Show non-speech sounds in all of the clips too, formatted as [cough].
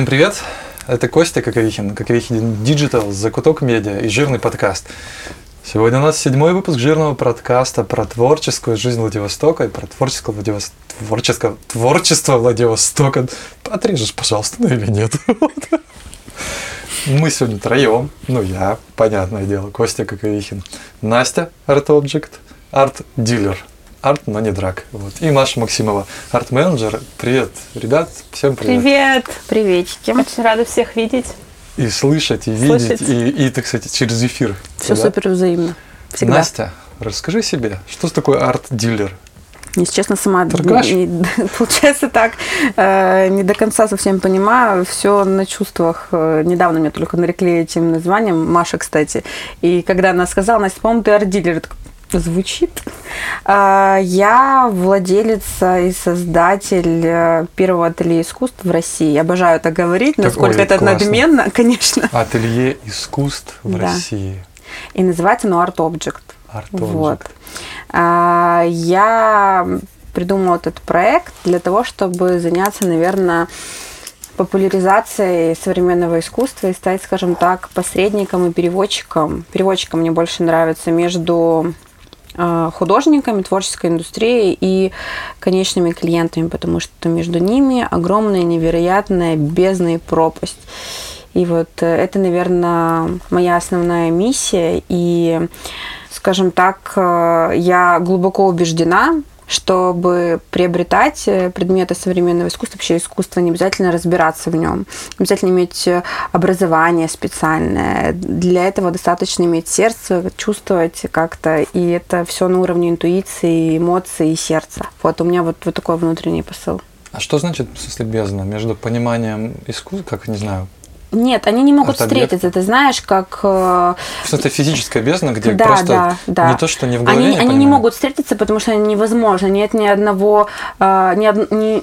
Всем привет! Это Костя Коковихин, Коковихин Digital, Закуток Медиа и Жирный подкаст. Сегодня у нас седьмой выпуск жирного подкаста про творческую жизнь Владивостока и про творческое, Владивос... творческое... творчество Владивостока. Отрежешь, пожалуйста, ну или нет. [laughs] Мы сегодня троем, ну я, понятное дело, Костя Коковихин, Настя, Object, арт-дилер, арт, но не драк. Вот. И Маша Максимова, арт-менеджер. Привет, ребят, всем привет. Привет, приветики. Очень рада всех видеть. И слышать, и Слышать. видеть, и, и, так сказать, через эфир. Все Да? супер взаимно. Всегда. Настя, расскажи себе, что такое арт-дилер? Если честно, сама не- [laughs] получается так, э, не до конца совсем понимаю, все на чувствах. Э, Недавно меня только нарекли этим названием, Маша, кстати. И когда она сказала, Настя, по-моему, ты арт-дилер, Звучит. А, Я владелица и создатель э, первого ателье искусств в России. Обожаю это говорить, Так, насколько ой, это классно. надменно, [laughs] конечно. Ателье искусств в Да. России. И называется оно Art Object. Арт Вот. А, Я придумала этот проект для того, чтобы заняться, наверное, популяризацией современного искусства и стать, скажем так, посредником и переводчиком. Переводчиком мне больше нравится между художниками, творческой индустрией и конечными клиентами, потому что между ними огромная, невероятная бездна и пропасть. И вот э, это, наверное, моя основная миссия. И, скажем так, э, я глубоко убеждена, чтобы приобретать э, предметы современного искусства, вообще искусство, не обязательно разбираться в нем, не обязательно иметь э, образование специальное. Для этого достаточно иметь сердце, чувствовать как-то, и это все на уровне интуиции, эмоций и сердца. Вот у меня вот, вот такой внутренний посыл. А что значит, в смысле, бездна? Между пониманием искусства, как, не знаю, Нет, они не могут Арт-объект. встретиться. Ты знаешь, как э, смысле физическая бездна, где Да, просто да, да. не то, что не в голове, Они, не они не могут встретиться, потому что невозможно. Нет ни одного, а, ни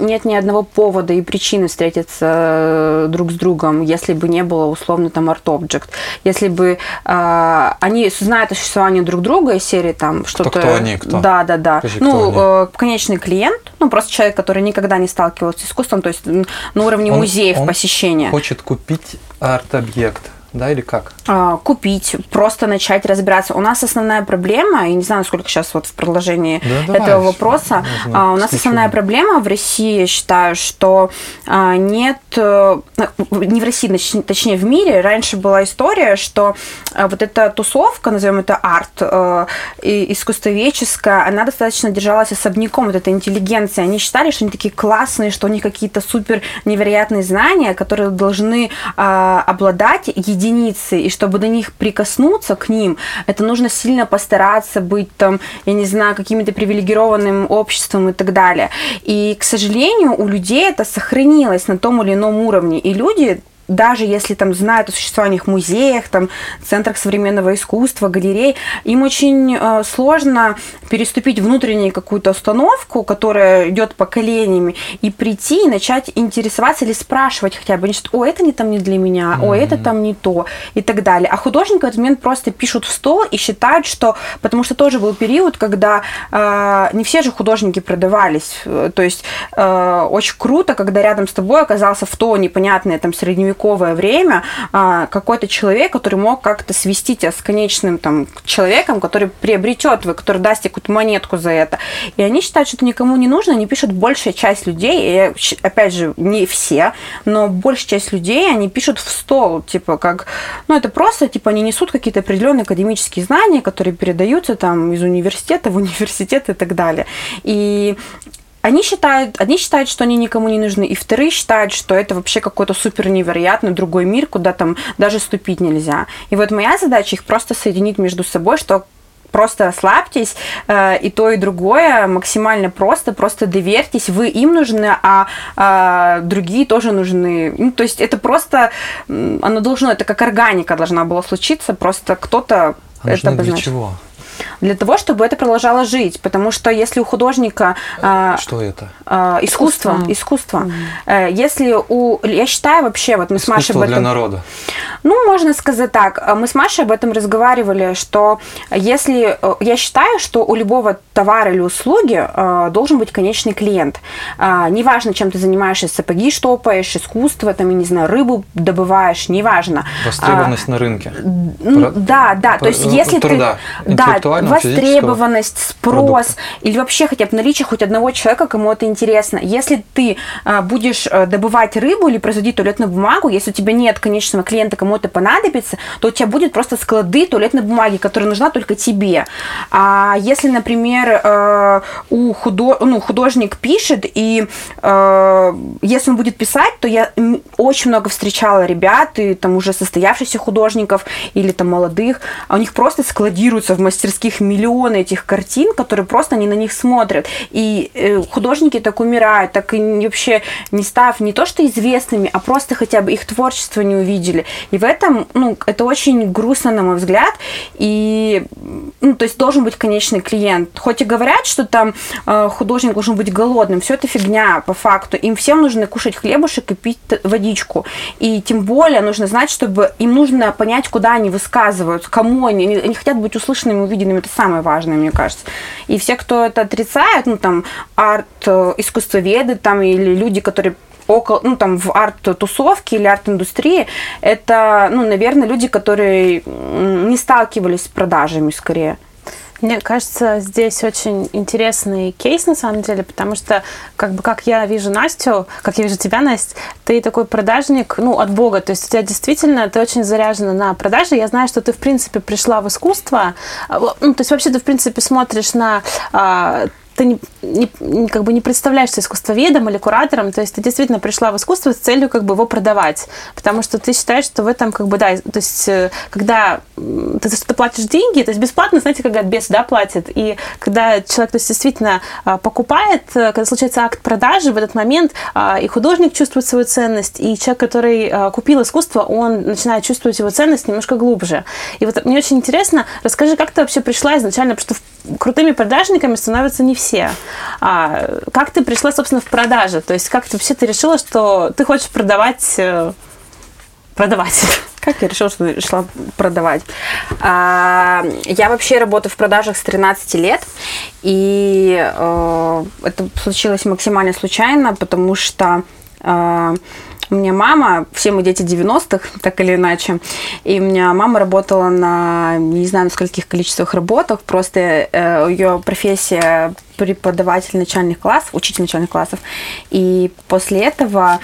нет ни одного повода и причины встретиться э, друг с другом, если бы не было условно там арт-объект. Если бы а, они знают о существовании друг друга из серии там что-то. кто они, кто? Да, да, да. Скажи, ну, кто э, конечный клиент, ну просто человек, который никогда не сталкивался с искусством, то есть на уровне Он- музеев он посещения. Хочет купить арт-объект, да, или как? а, купить, просто начать разбираться. У нас основная проблема, и не знаю, насколько сейчас вот в продолжении Да, давай, этого вопроса, можно а, у нас основная проблема в России, я считаю, что а, нет, э, не в России, точ- точнее в мире, раньше была история, что а, вот эта тусовка, назовем это арт, э, и искусствоведческая, она достаточно держалась особняком, вот эта интеллигенция. Они считали, что они такие классные, что у них какие-то супер невероятные знания, которые должны а, обладать единицей, и чтобы до них прикоснуться к ним, это нужно сильно постараться быть там, я не знаю, каким-то привилегированным обществом и так далее. И, к сожалению, у людей это сохранилось на том или ином уровне, и люди даже если там знают о существовании музеях, там, центрах современного искусства, галерей, им очень э, сложно переступить внутреннюю какую-то установку, которая идет поколениями, и прийти и начать интересоваться или спрашивать хотя бы. Они считают, о, это не там не для меня, о, это там не то, и так далее. А художники в этот момент просто пишут в стол и считают, что... Потому что тоже был период, когда э, не все же художники продавались. Э, То есть э, очень круто, когда рядом с тобой оказался в то непонятное там средневековое время а, какой-то человек, который мог как-то свести тебя с конечным там человеком, который приобретет который даст тебе какую-то монетку за это. И они считают, что это никому не нужно, они пишут большая часть людей, и, опять же, не все, но большая часть людей, они пишут в стол, типа, как, ну, это просто, типа, они несут какие-то определенные академические знания, которые передаются там из университета в университет и так далее. И они считают, одни считают, что они никому не нужны, и вторые считают, что это вообще какой-то супер невероятный другой мир, куда там даже ступить нельзя. И вот моя задача их просто соединить между собой, что просто расслабьтесь, э, и то, и другое максимально просто, просто доверьтесь, вы им нужны, а, а другие тоже нужны. Ну, то есть это просто, оно должно, это как органика должна была случиться, просто кто-то А это нужны для чего? Для того, чтобы это продолжало жить. Потому что если у художника... А, что это? А, искусство. Искусство. Mm-hmm. Если у... Я считаю вообще, вот мы искусство с Машей об этом... для народа. Ну, можно сказать так. Мы с Машей об этом разговаривали, что если... Я считаю, что у любого товара или услуги должен быть конечный клиент. Неважно, чем ты занимаешься, сапоги штопаешь, искусство, там, я не знаю, рыбу добываешь, неважно. Востребованность а, на рынке. Про, да, да, то есть если труда, ты... Да, востребованность, спрос, продукта. или вообще хотя бы наличие хоть одного человека, кому это интересно. Если ты а, будешь а, добывать рыбу или производить туалетную бумагу, если у тебя нет конечного клиента, кому это понадобится, то у тебя будет просто склады туалетной бумаги, которая нужна только тебе. А если, например, а, у худо... ну, художник пишет, и а, если он будет писать, то я очень много встречала ребят, и там уже состоявшихся художников или там молодых, а у них просто складируются в мастерских миллионы этих картин, которые просто они на них смотрят. И э, художники так умирают, так и вообще не став не то что известными, а просто хотя бы их творчество не увидели. И в этом, ну, это очень грустно, на мой взгляд. И, ну, то есть должен быть конечный клиент. Хоть и говорят, что там э, художник должен быть голодным, все это фигня по факту. Им всем нужно кушать хлебушек и пить водичку. И тем более нужно знать, чтобы им нужно понять, куда они высказываются, кому они. Они хотят быть услышанными, увиденными. Это самое важное, мне кажется. И все, кто это отрицает, ну, там, арт, э, искусствоведы, там, или люди, которые около, ну, там, в арт-тусовке или арт-индустрии, это, ну, наверное, люди, которые не сталкивались с продажами скорее. Мне кажется, здесь очень интересный кейс на самом деле, потому что, как бы, как я вижу Настю, как я вижу тебя, Настя, ты такой продажник, ну, от Бога, то есть у тебя действительно, ты очень заряжена на продажи. Я знаю, что ты, в принципе, пришла в искусство, а, ну, то есть вообще ты, в принципе, смотришь на а, ты не, не, как бы не представляешься искусствоведом или куратором, то есть ты действительно пришла в искусство с целью как бы его продавать, потому что ты считаешь, что в этом как бы, да, то есть э, когда ты, ты платишь деньги, то есть бесплатно, знаете, говорят, без, да, платит, и когда человек, то есть действительно а, покупает, э, когда случается акт продажи, в этот момент а, и художник чувствует свою ценность, и человек, который а, купил искусство, он начинает чувствовать его ценность немножко глубже. И вот мне очень интересно, расскажи, как ты вообще пришла изначально, потому что крутыми продажниками становятся не все. А как ты пришла, собственно, в продажи? То есть как ты вообще ты решила, что ты хочешь продавать э, продавать? [laughs] Как я решила, что решила продавать? А, я вообще работаю в продажах с 13 лет, и э, это случилось максимально случайно, потому что э, у меня мама, все мы дети 90-х, так или иначе, и у меня мама работала на, не знаю, на скольких количествах работах, просто э, ее профессия преподаватель начальных классов, учитель начальных классов, и после этого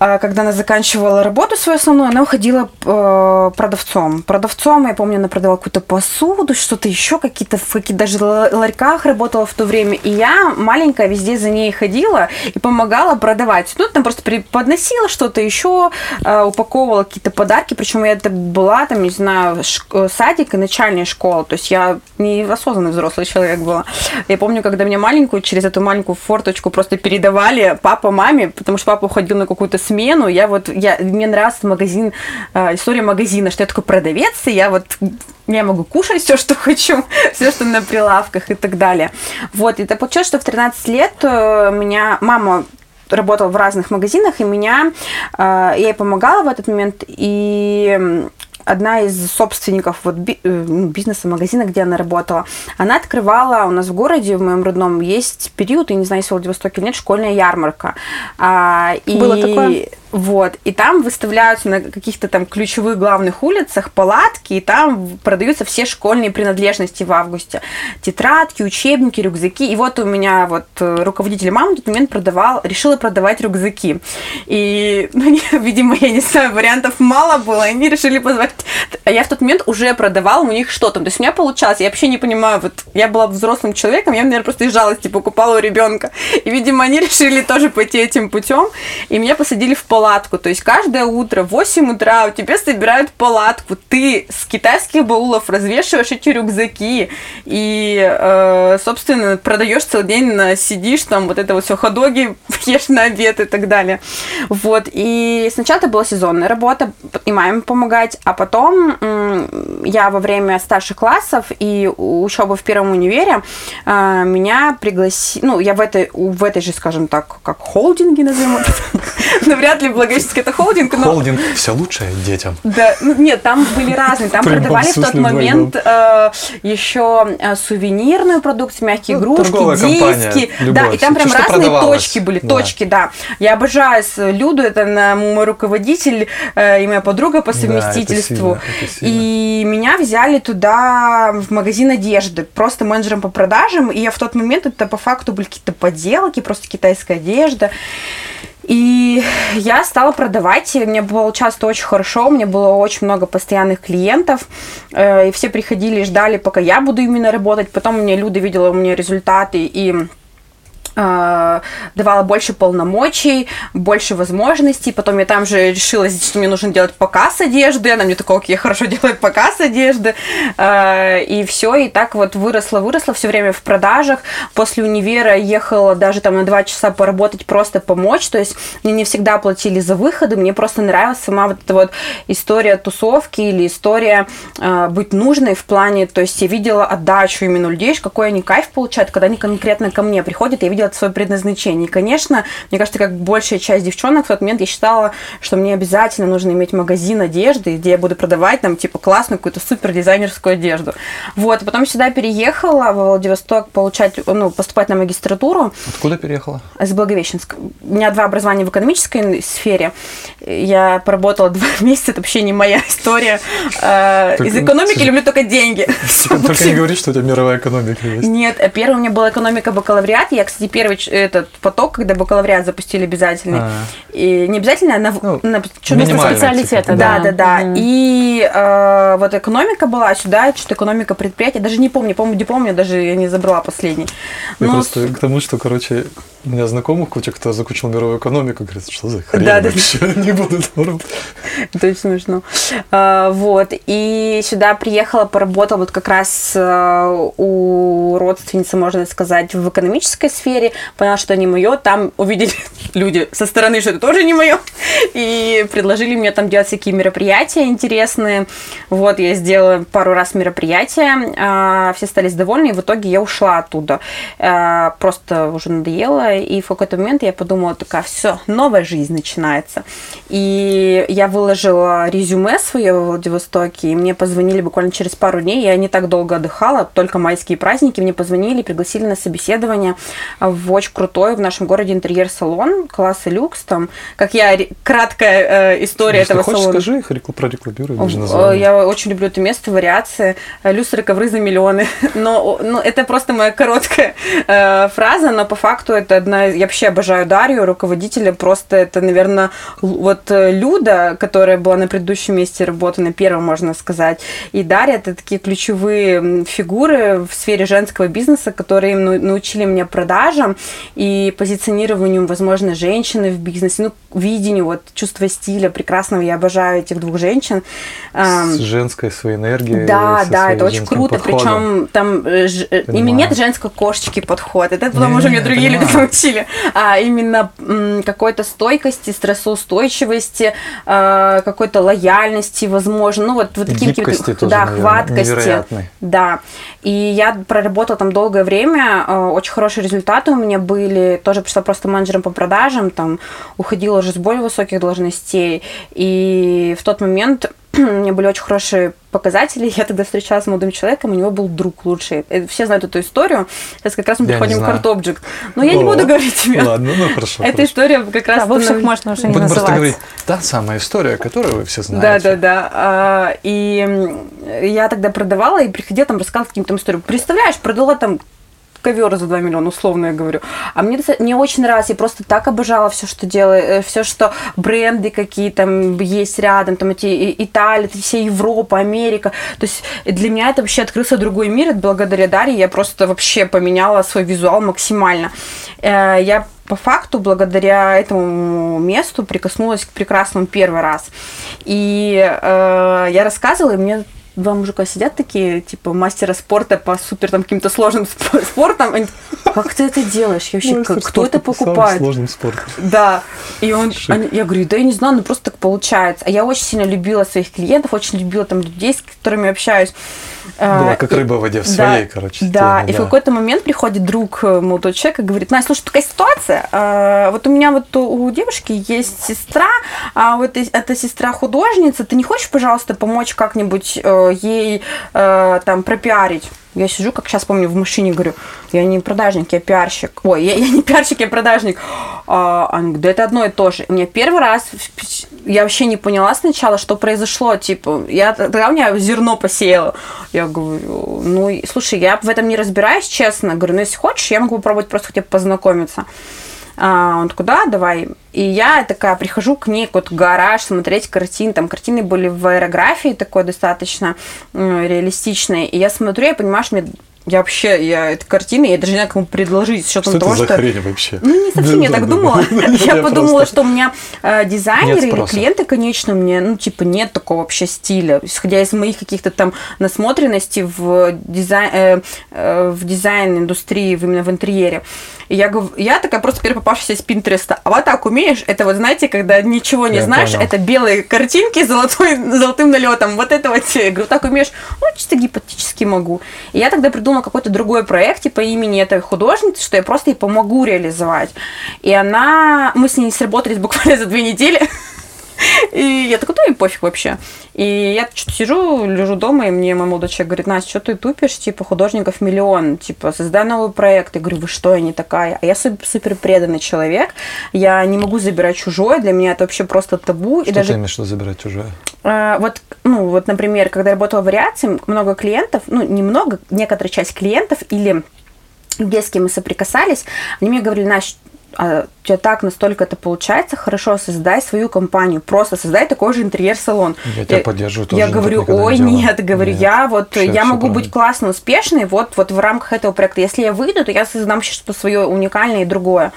когда она заканчивала работу свою основную, она уходила э, продавцом. Продавцом, я помню, она продавала какую-то посуду, что-то еще, какие-то в каких даже ларьках работала в то время. И я маленькая везде за ней ходила и помогала продавать. Ну, там просто подносила что-то еще, э, упаковывала какие-то подарки. Причем я это была, там, не знаю, шк- садик и начальная школа. То есть я не осознанный взрослый человек была. Я помню, когда мне маленькую, через эту маленькую форточку просто передавали папа маме, потому что папа уходил на какую-то смену, я вот, я, мне нравится магазин, э, история магазина, что я такой продавец, и я вот я могу кушать все, что хочу, [laughs] все, что на прилавках и так далее. Вот, и это получилось, что в 13 лет э, меня мама работала в разных магазинах, и меня, э, я ей помогала в этот момент, и одна из собственников вот би, э, ну, бизнеса, магазина, где она работала, она открывала у нас в городе, в моем родном, есть период, я не знаю, если в Владивостоке нет, школьная ярмарка. А, и Было такое? Вот, и там выставляются на каких-то там ключевых главных улицах палатки, и там продаются все школьные принадлежности в августе. Тетрадки, учебники, рюкзаки. И вот у меня вот э, руководитель мамы в тот момент продавал, решила продавать рюкзаки. И, [laughs] ну, видимо, я не знаю, вариантов мало было, и они решили позвать. А я в тот момент уже продавала у них что-то. То есть у меня получалось, я вообще не понимаю, вот я была взрослым человеком, я, наверное, просто из жалости покупала у ребенка. И, видимо, они [laughs] решили тоже пойти этим путем, и меня посадили в палатку палатку. То есть каждое утро в 8 утра у тебя собирают палатку. Ты с китайских баулов развешиваешь эти рюкзаки. И, э, собственно, продаешь целый день, сидишь там, вот это вот все, ходоги [laughs] ешь на обед и так далее. Вот. И сначала это была сезонная работа, и маме помогать, а потом я во время старших классов и учебы в первом универе э, меня пригласили, ну, я в этой, в этой же, скажем так, как холдинге назовем это, [laughs] но вряд ли Благовещенск это холдинг. Но... Холдинг все лучшее детям. Да, ну, нет, там были разные, там продавали в тот момент э, еще э, сувенирную продукцию, мягкие ну, игрушки, диски, да, и там прям разные точки были, точки, да. Я обожаю Люду, это мой руководитель и моя подруга по совместительству. И меня взяли туда в магазин одежды, просто менеджером по продажам, и я в тот момент, это по факту были какие-то поделки, просто китайская одежда. И я стала продавать, и мне было часто очень хорошо, у меня было очень много постоянных клиентов, э, и все приходили и ждали, пока я буду именно работать. Потом мне Люда видела у меня результаты, и давала больше полномочий, больше возможностей. Потом я там же решила, что мне нужно делать показ одежды. Она мне такого, окей, хорошо делает показ одежды. А, и все, и так вот выросла, выросла все время в продажах. После универа ехала даже там на два часа поработать, просто помочь. То есть мне не всегда платили за выходы, мне просто нравилась сама вот эта вот история тусовки или история э, быть нужной в плане, то есть я видела отдачу именно людей, какой они кайф получают, когда они конкретно ко мне приходят, я видела делать свое предназначение. И, конечно, мне кажется, как большая часть девчонок в тот момент я считала, что мне обязательно нужно иметь магазин одежды, где я буду продавать там, типа, классную какую-то супер дизайнерскую одежду. Вот, потом сюда переехала в Владивосток получать, ну, поступать на магистратуру. Откуда переехала? Из Благовещенска. У меня два образования в экономической сфере. Я поработала [laughs] два месяца, это вообще не моя история. Э, из экономики [laughs] люблю только деньги. Только не говори, что у тебя мировая экономика есть. Нет, первый у меня была экономика бакалавриат. Я, кстати, первый этот поток, когда бакалавриат запустили обязательный. А. И не обязательно, а на, ну, на что-то специалитета. Да, да, да. да. Угу. И э, вот экономика была, сюда что-то экономика предприятия. Даже не помню, помню диплом я даже я не забрала последний. Но... Ну, просто к тому, что, короче, у меня знакомых куча, кто закончил мировую экономику, говорит, что за хрень да, вообще, да. не буду там Это очень смешно. А, вот, и сюда приехала, поработала вот как раз э, у родственницы, можно сказать, в экономической сфере, поняла, что не мое, там увидели [laughs] люди со стороны, что это тоже не мое, и предложили мне там делать всякие мероприятия интересные. Вот, я сделала пару раз мероприятия, а, все остались довольны, и в итоге я ушла оттуда. А, просто уже надоело, и в какой-то момент я подумала, такая, все, новая жизнь начинается. И я выложила резюме свое в Владивостоке, и мне позвонили буквально через пару дней, я не так долго отдыхала, только майские праздники, мне позвонили, пригласили на собеседование в очень крутой в нашем городе интерьер-салон, класса люкс, там, как я, краткая э, история Если этого хочешь, салона. скажи их, прорекламируй, Я очень люблю это место, вариации, люстры, ковры за миллионы, [laughs] но, но это просто моя короткая э, фраза, но по факту это одна из... Я вообще обожаю Дарью, руководителя. Просто это, наверное, вот э, Люда, которая была на предыдущем месте работы, на первом, можно сказать. И Дарья – это такие ключевые фигуры в сфере женского бизнеса, которые научили меня продажам и позиционированию, возможно, женщины в бизнесе, ну, видению, вот, чувство стиля прекрасного. Я обожаю этих двух женщин. С женской своей энергией. Да, да, это очень круто. Причем там э, ж... Э, ими нет женской кошечки подход. Это потом уже мне другие люди научили, а именно какой-то стойкости, стрессоустойчивости, а, какой-то лояльности, возможно, ну вот, вот такие Гибкости тоже, да, хваткости, да. И я проработала там долгое время, а, очень хорошие результаты у меня были, тоже пришла просто менеджером по продажам, там уходила уже с более высоких должностей, и в тот момент [clears throat] у меня были очень хорошие показатели. [laughs] Я тогда встречалась с молодым человеком, у него был друг лучший. Э, все знают эту историю. Сейчас как раз мы приходим к Art Object. Но я О, не буду говорить [laughs] тебе. Ладно, ну хорошо. Эта хорошо. история как раз... Да, бывших можно уже не Буду называть. просто говорить, та самая история, которую вы все знаете. Да, да, да. А, и я тогда продавала и приходила там рассказывать каким-то историям. Представляешь, продала там ковер за 2 миллиона, условно я говорю. А мне, мне очень нравится, я просто так обожала все, что делаю, э, все, что бренды какие там есть рядом, там эти Италия, все Европа, Америка. То есть для меня это вообще открылся другой мир, благодаря Дарье я просто вообще поменяла свой визуал максимально. Э, я по факту, благодаря этому месту прикоснулась к прекрасному первый раз. И э, я рассказывала, и мне два мужика сидят такие, типа, мастера спорта по супер там каким-то сложным сп- спортам. Они, как ты это делаешь? Я вообще, Мастер как- кто это покупает? сложным спортом. Да. И он, они- я говорю, да я не знаю, ну просто так получается. А я очень сильно любила своих клиентов, очень любила там людей, с которыми общаюсь. Была А, как и- рыба в воде, в да, своей, короче, Да, теме, и в какой-то момент приходит друг э, молодой человек и говорит, Настя, слушай, такая ситуация, э, вот у меня вот у девушки есть сестра, а вот эта сестра художница, ты не хочешь, пожалуйста, помочь как-нибудь э, ей э, там пропиарить? Я сижу, как сейчас помню, в машине говорю, я не продажник, я пиарщик. Ой, я, [laughs] я не пиарщик, я продажник. А, она говорит, да это одно и то же. Меня первый раз, я вообще не поняла сначала, что произошло. Типа, я тогда у меня зерно посеяло. Я говорю, ну, слушай, я в этом не разбираюсь, честно. Говорю, ну, если хочешь, я могу попробовать просто хотя бы познакомиться. А, он такой, да, давай. И я такая прихожу к ней, в гараж, смотреть картины. Там картины были в аэрографии такой достаточно реалистичной. И я смотрю, я понимаю, что мне я вообще, я эти картины, я даже не знаю, кому предложить, с учетом Что того, это за что... хрень вообще? Ну, не совсем я так думала. [laughs] Я подумала, что у меня э, дизайнеры или клиенты, конечно, мне, ну, типа, нет такого вообще стиля. Исходя из моих каких-то там насмотренностей в дизайн, э, э, в дизайн-индустрии, именно в интерьере. И я, гов- я такая просто первая попавшаяся из Пинтереста. А вот так умеешь? Это вот, знаете, когда ничего не знаешь, это белые картинки с золотой, золотым налетом. Вот это вот. Я говорю, так умеешь? Ну, чисто гипотетически могу. И я тогда придумала какой-то другой проект, типа имени этой художницы, что я просто ей помогу реализовать. И она... Мы с ней сработались буквально [laughs] за две недели. И я такой, ну и пофиг вообще. И я что-то сижу, лежу дома, и мне мой молодой человек говорит, Настя, что ты тупишь, типа, художников миллион, типа, создай новый проект. Я говорю, вы что, я не такая. А я супер, преданный человек, я не могу забирать чужое, для меня это вообще просто табу. Что и даже ты имеешь в виду забирать чужое? Э, вот, ну, вот, например, когда я работала в вариации, много клиентов, ну, немного, некоторая часть клиентов или людей, с кем мы соприкасались, они мне говорили, Настя, а у тебя так настолько это получается, хорошо, создай свою компанию, просто создай такой же интерьер-салон. Я тебя поддерживаю, тоже Я говорю, не ой, делала. нет, говорю, Нет. я вот, Вообще я всё могу быть правильно. классно успешной вот, вот в рамках этого проекта. Если я выйду, то я создам что-то свое уникальное и другое.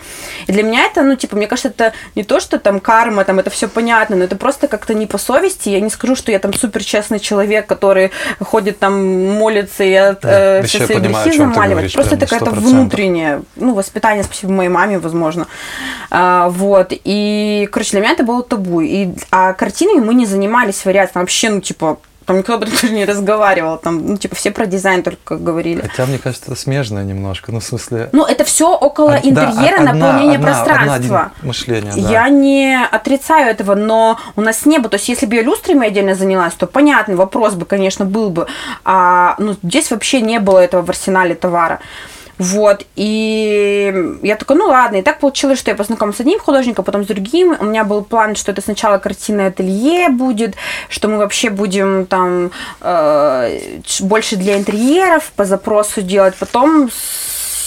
И для меня это, ну, типа, мне кажется, это не то, что там карма, там это все понятно, но это просто как-то не по совести. Я не скажу, что я там супер честный человек, который ходит там, молится и от, Да, э, да все еще я свои грехи говоришь, Просто это какая-то 100%. внутреннее, ну, воспитание, спасибо моей маме, возможно. А, вот. И, короче, для меня это было табу. И, а картинами мы не занимались вариацией. Вообще, ну, типа, там никто об этом [laughs] даже не разговаривал. Там, ну, типа, все про дизайн только говорили. Хотя, мне кажется, это смежно немножко. Ну, в смысле... Ну, это все около да, интерьера, одна- наполнения одна- одна- пространства. один мышление, да. Я не отрицаю этого, но у нас не было. То есть, если бы я люстрами отдельно занялась, то понятный вопрос бы, конечно, был бы. А ну, здесь вообще не было этого в арсенале товара. Вот, и я такая, ну ладно, и так получилось, что я познакомилась с одним художником, потом с другим. У меня был план, что это сначала картинное ателье будет, что мы вообще будем там э, больше для интерьеров по запросу делать. Потом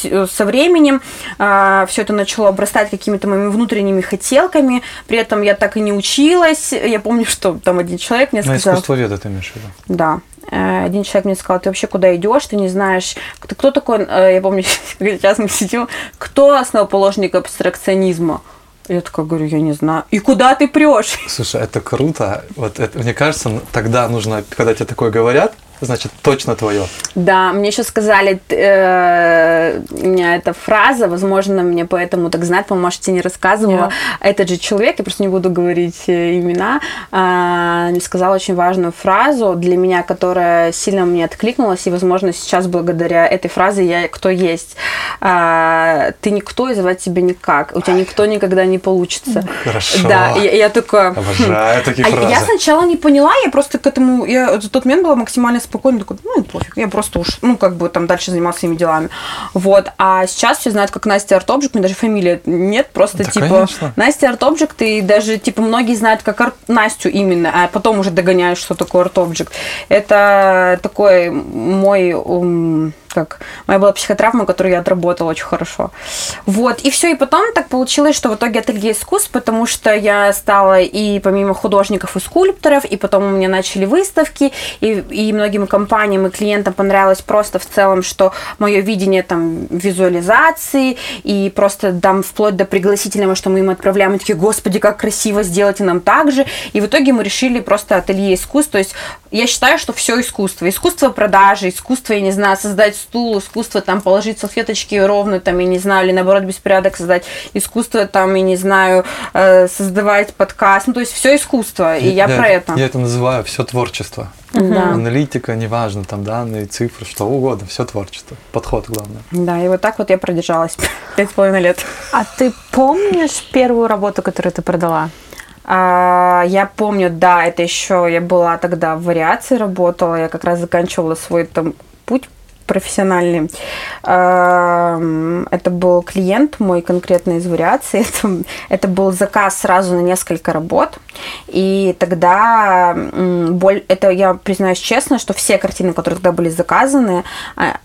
со временем все это начало обрастать какими-то моими внутренними хотелками. При этом я так и не училась. Я помню, что там один человек мне сказал... искусствоведа ты имеешь в виду? Да. Э, Один человек мне сказал, ты вообще куда идешь, ты не знаешь, ты кто такой, э, я помню, [laughs] сейчас мы сидим, кто основоположник абстракционизма? Я такая говорю, я не знаю. И куда ты прешь? Слушай, это круто. Вот это, мне кажется, тогда нужно, когда тебе такое говорят, значит, точно твое. Да, мне еще сказали, э, у меня эта фраза, возможно, мне поэтому так знать, по-моему, может, тебе не рассказывала. Этот же человек, я просто не буду говорить э, имена, а, мне сказал очень важную фразу для меня, которая сильно мне откликнулась, и, возможно, сейчас благодаря этой фразе я кто есть. А, ты никто, и звать тебя никак. У тебя никто никогда не получится. Хорошо. Да, я, я такая... Обожаю такие А фразы. я сначала не поняла, я просто к этому, я в тот момент была максимально спокойна, такой, ну, пофиг, я просто уж, ну, как бы там дальше занималась своими делами. Вот, а сейчас все знают, как Настя Артобжик, мне даже фамилия нет, просто Да, типа конечно. Настя Артобжик, ты даже, типа, многие знают как Ар- Настю именно, а потом уже догоняешь, что такое Артобжик. Это такой мой ум, как моя была психотравма, которую я отработала очень хорошо. Вот, и все, и потом так получилось, что в итоге ателье искусств, потому что я стала и помимо художников и скульпторов, и потом у меня начали выставки, и, и многим компаниям и клиентам понравилось просто в целом, что мое видение там визуализации, и просто там вплоть до пригласительного, что мы им отправляем, и такие, господи, как красиво, сделайте нам так же. И в итоге мы решили просто ателье искусств, то есть я считаю, что все искусство. Искусство продажи, искусство, я не знаю, создать стул, искусство там положить салфеточки ровно, там, я не знаю, или наоборот беспорядок создать, искусство там, я не знаю, э, создавать подкаст, ну, то есть все искусство, и я, я про это. Я это называю все творчество. Да. Аналитика, неважно, там данные, цифры, что угодно, все творчество. Подход главное. Да, и вот так вот я продержалась [laughs] пять с половиной лет. А ты помнишь первую работу, которую ты продала? А, я помню, да, это еще я была тогда в вариации работала, я как раз заканчивала свой там путь профессиональный. А, это был клиент мой конкретно из вариации. [laughs] Это, это был заказ сразу на несколько работ. И тогда, боль, это я признаюсь честно, что все картины, которые тогда были заказаны, а,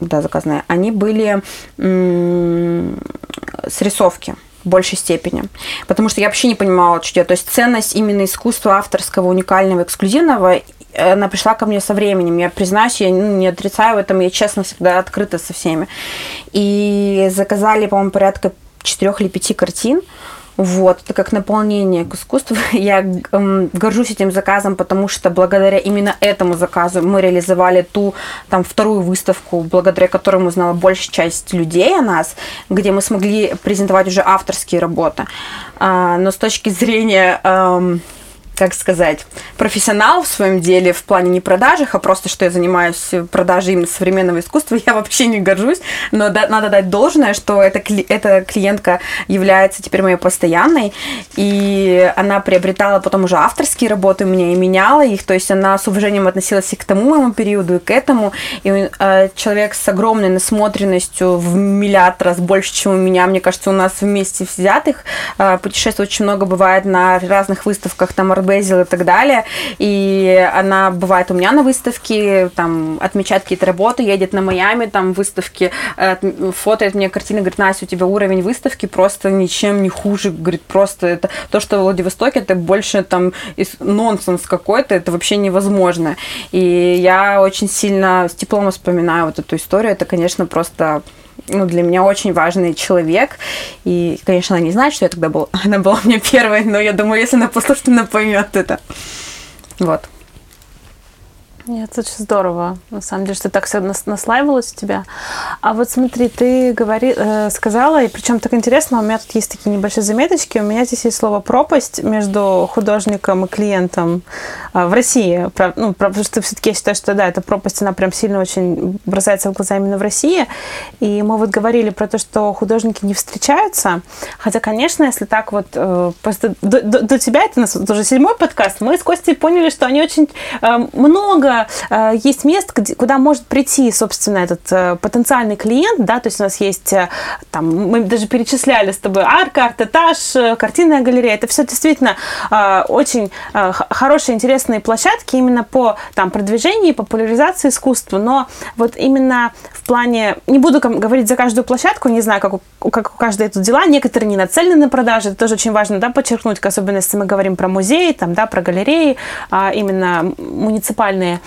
да, заказанные, они были с рисовки большей степени. Потому что я вообще не понимала, что делать. То есть ценность именно искусства авторского, уникального, эксклюзивного, она пришла ко мне со временем. Я признаюсь, я ну, не отрицаю в этом, я честно всегда открыта со всеми. И заказали, по-моему, порядка четырех или пяти картин. Вот, это как наполнение к искусству. [laughs] Я эм, горжусь этим заказом, потому что благодаря именно этому заказу мы реализовали ту там вторую выставку, благодаря которой узнала большая часть людей о нас, где мы смогли презентовать уже авторские работы. А, но с точки зрения эм, как сказать, профессионал в своем деле в плане не продажах, а просто, что я занимаюсь продажей именно современного искусства, [laughs] я вообще не горжусь, но да, надо дать должное, что эта, эта клиентка является теперь моей постоянной, и она приобретала потом уже авторские работы у меня и меняла их, то есть она с уважением относилась и к тому моему периоду, и к этому, и э, человек с огромной насмотренностью в миллиард раз больше, чем у меня, мне кажется, у нас вместе взятых э, путешествий очень много бывает на разных выставках, там Безил и так далее. И она бывает у меня на выставке, там, отмечает какие-то работы, едет на Майами, там, выставки, фотоет мне картины, говорит, Настя, у тебя уровень выставки просто ничем не хуже, говорит, просто это то, что в Владивостоке, это больше там нонсенс какой-то, это вообще невозможно. И я очень сильно с теплом вспоминаю вот эту историю, это, конечно, просто ну, для меня очень важный человек. И, конечно, она не знает, что я тогда была. [laughs] Она была мне первой, но я думаю, если она послушает, она поймет это. Вот. Нет, это очень здорово. На самом деле, что так все наслаивалось у тебя. А вот смотри, ты говори, э, сказала, и причем так интересно, у меня тут есть такие небольшие заметочки. У меня здесь есть слово пропасть между художником и клиентом э, в России. Про, ну, потому что все-таки я считаю, что да, эта пропасть, она прям сильно очень бросается в глаза именно в России. И мы вот говорили про то, что художники не встречаются. Хотя, конечно, если так вот, э, просто до, до, до тебя, это у нас уже седьмой подкаст, мы с Костей поняли, что они очень э, много э, есть мест, где, куда может прийти, собственно, этот э, потенциальный клиент, да, то есть у нас есть, э, там, мы даже перечисляли с тобой арка, арт-этаж, э, картинная галерея, это все действительно очень хорошие, интересные площадки именно по там, продвижению популяризации искусства, но вот именно в плане, не буду говорить за каждую площадку, не знаю, как у, как у каждой тут дела, некоторые не нацелены на продажи, это тоже очень важно, да, подчеркнуть, особенно если мы говорим про музеи, там, да, про галереи, а, именно муниципальные,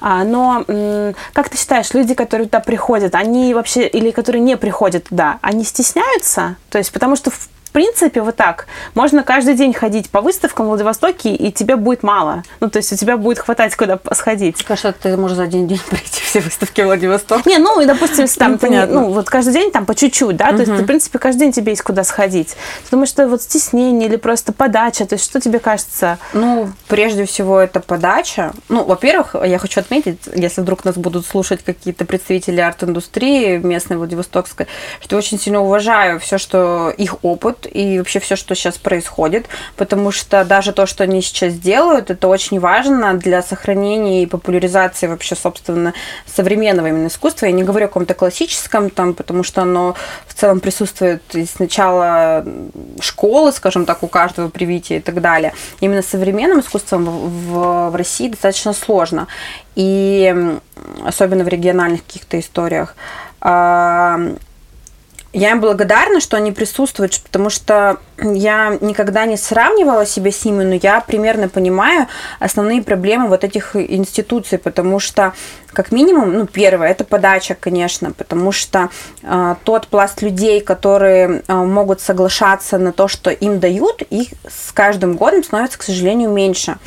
а, но как ты считаешь, люди, которые туда приходят, они вообще, или которые не приходят туда, они стесняются? То есть, потому что в принципе, вот так. Можно каждый день ходить по выставкам в Владивостоке, и тебе будет мало. Ну, то есть у тебя будет хватать, куда сходить. Кажется, ты можешь за один день [laughs] пройти все выставки Владивостока. Не, ну, и, допустим, если там, ты ну, вот каждый день там по чуть-чуть, да, то есть, в принципе, каждый день тебе есть куда сходить. Ты думаешь, что вот стеснение или просто подача, то есть, что тебе кажется? Ну, прежде всего, это подача. Ну, во-первых, я хочу отметить, если вдруг нас будут слушать какие-то представители арт-индустрии местной Владивостокской, что очень сильно уважаю все, что их опыт, и вообще все, что сейчас происходит, потому что даже то, что они сейчас делают, это очень важно для сохранения и популяризации вообще, собственно, современного именно искусства. Я не говорю о каком-то классическом, там, потому что оно в целом присутствует с начала школы, скажем так, у каждого привития и так далее. Именно современным искусством в, в России достаточно сложно. И особенно в региональных каких-то историях. Я им благодарна, что они присутствуют, потому что я никогда не сравнивала себя с ними, но я примерно понимаю основные проблемы вот этих институций, потому что как минимум, ну, первое, это подача, конечно, потому что э, тот пласт людей, которые э, могут соглашаться на то, что им дают, их с каждым годом становится, к сожалению, меньше.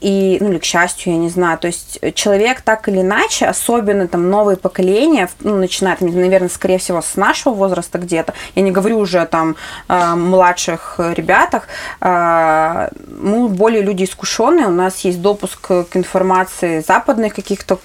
И, ну, или к счастью, я не знаю. То есть человек так или иначе, особенно там новые поколения, ну, начинают, наверное, скорее всего, с нашего возраста где-то, я не говорю уже там э, младших ребятах, э, мы более люди искушенные, у нас есть допуск к информации западных каких-то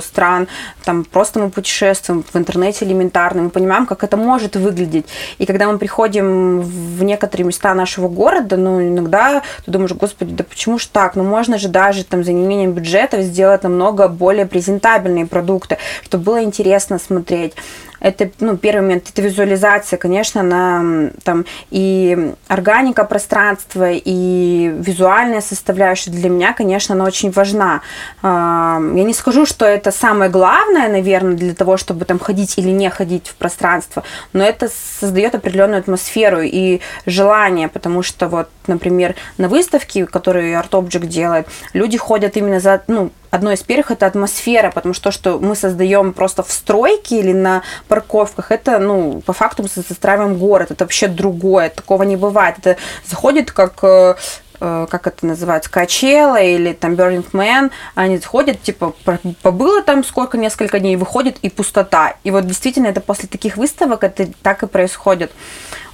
стран, там просто мы путешествуем в интернете элементарно, мы понимаем, как это может выглядеть. И когда мы приходим в некоторые места нашего города, ну, иногда ты думаешь, господи, да почему ж так? Ну, можно же даже там за неимением бюджетов сделать намного более презентабельные продукты, чтобы было интересно смотреть. Это, ну, первый момент, это визуализация, конечно, на там и органика пространства, и визуальная составляющая для меня, конечно, она очень важна. Я не скажу, что это самое главное, наверное, для того, чтобы там ходить или не ходить в пространство, но это создает определенную атмосферу и желание, потому что вот, например, на выставке, которую Art Object делает, люди ходят именно за, ну, одно из первых это атмосфера, потому что то, что мы создаем просто в стройке или на парковках, это, ну, по факту мы застраиваем город, это вообще другое, такого не бывает. Это заходит как э, как это называется, Качела или там Burning Man, они заходят, типа, побыло там сколько, несколько дней, выходит и пустота. И вот действительно это после таких выставок это так и происходит.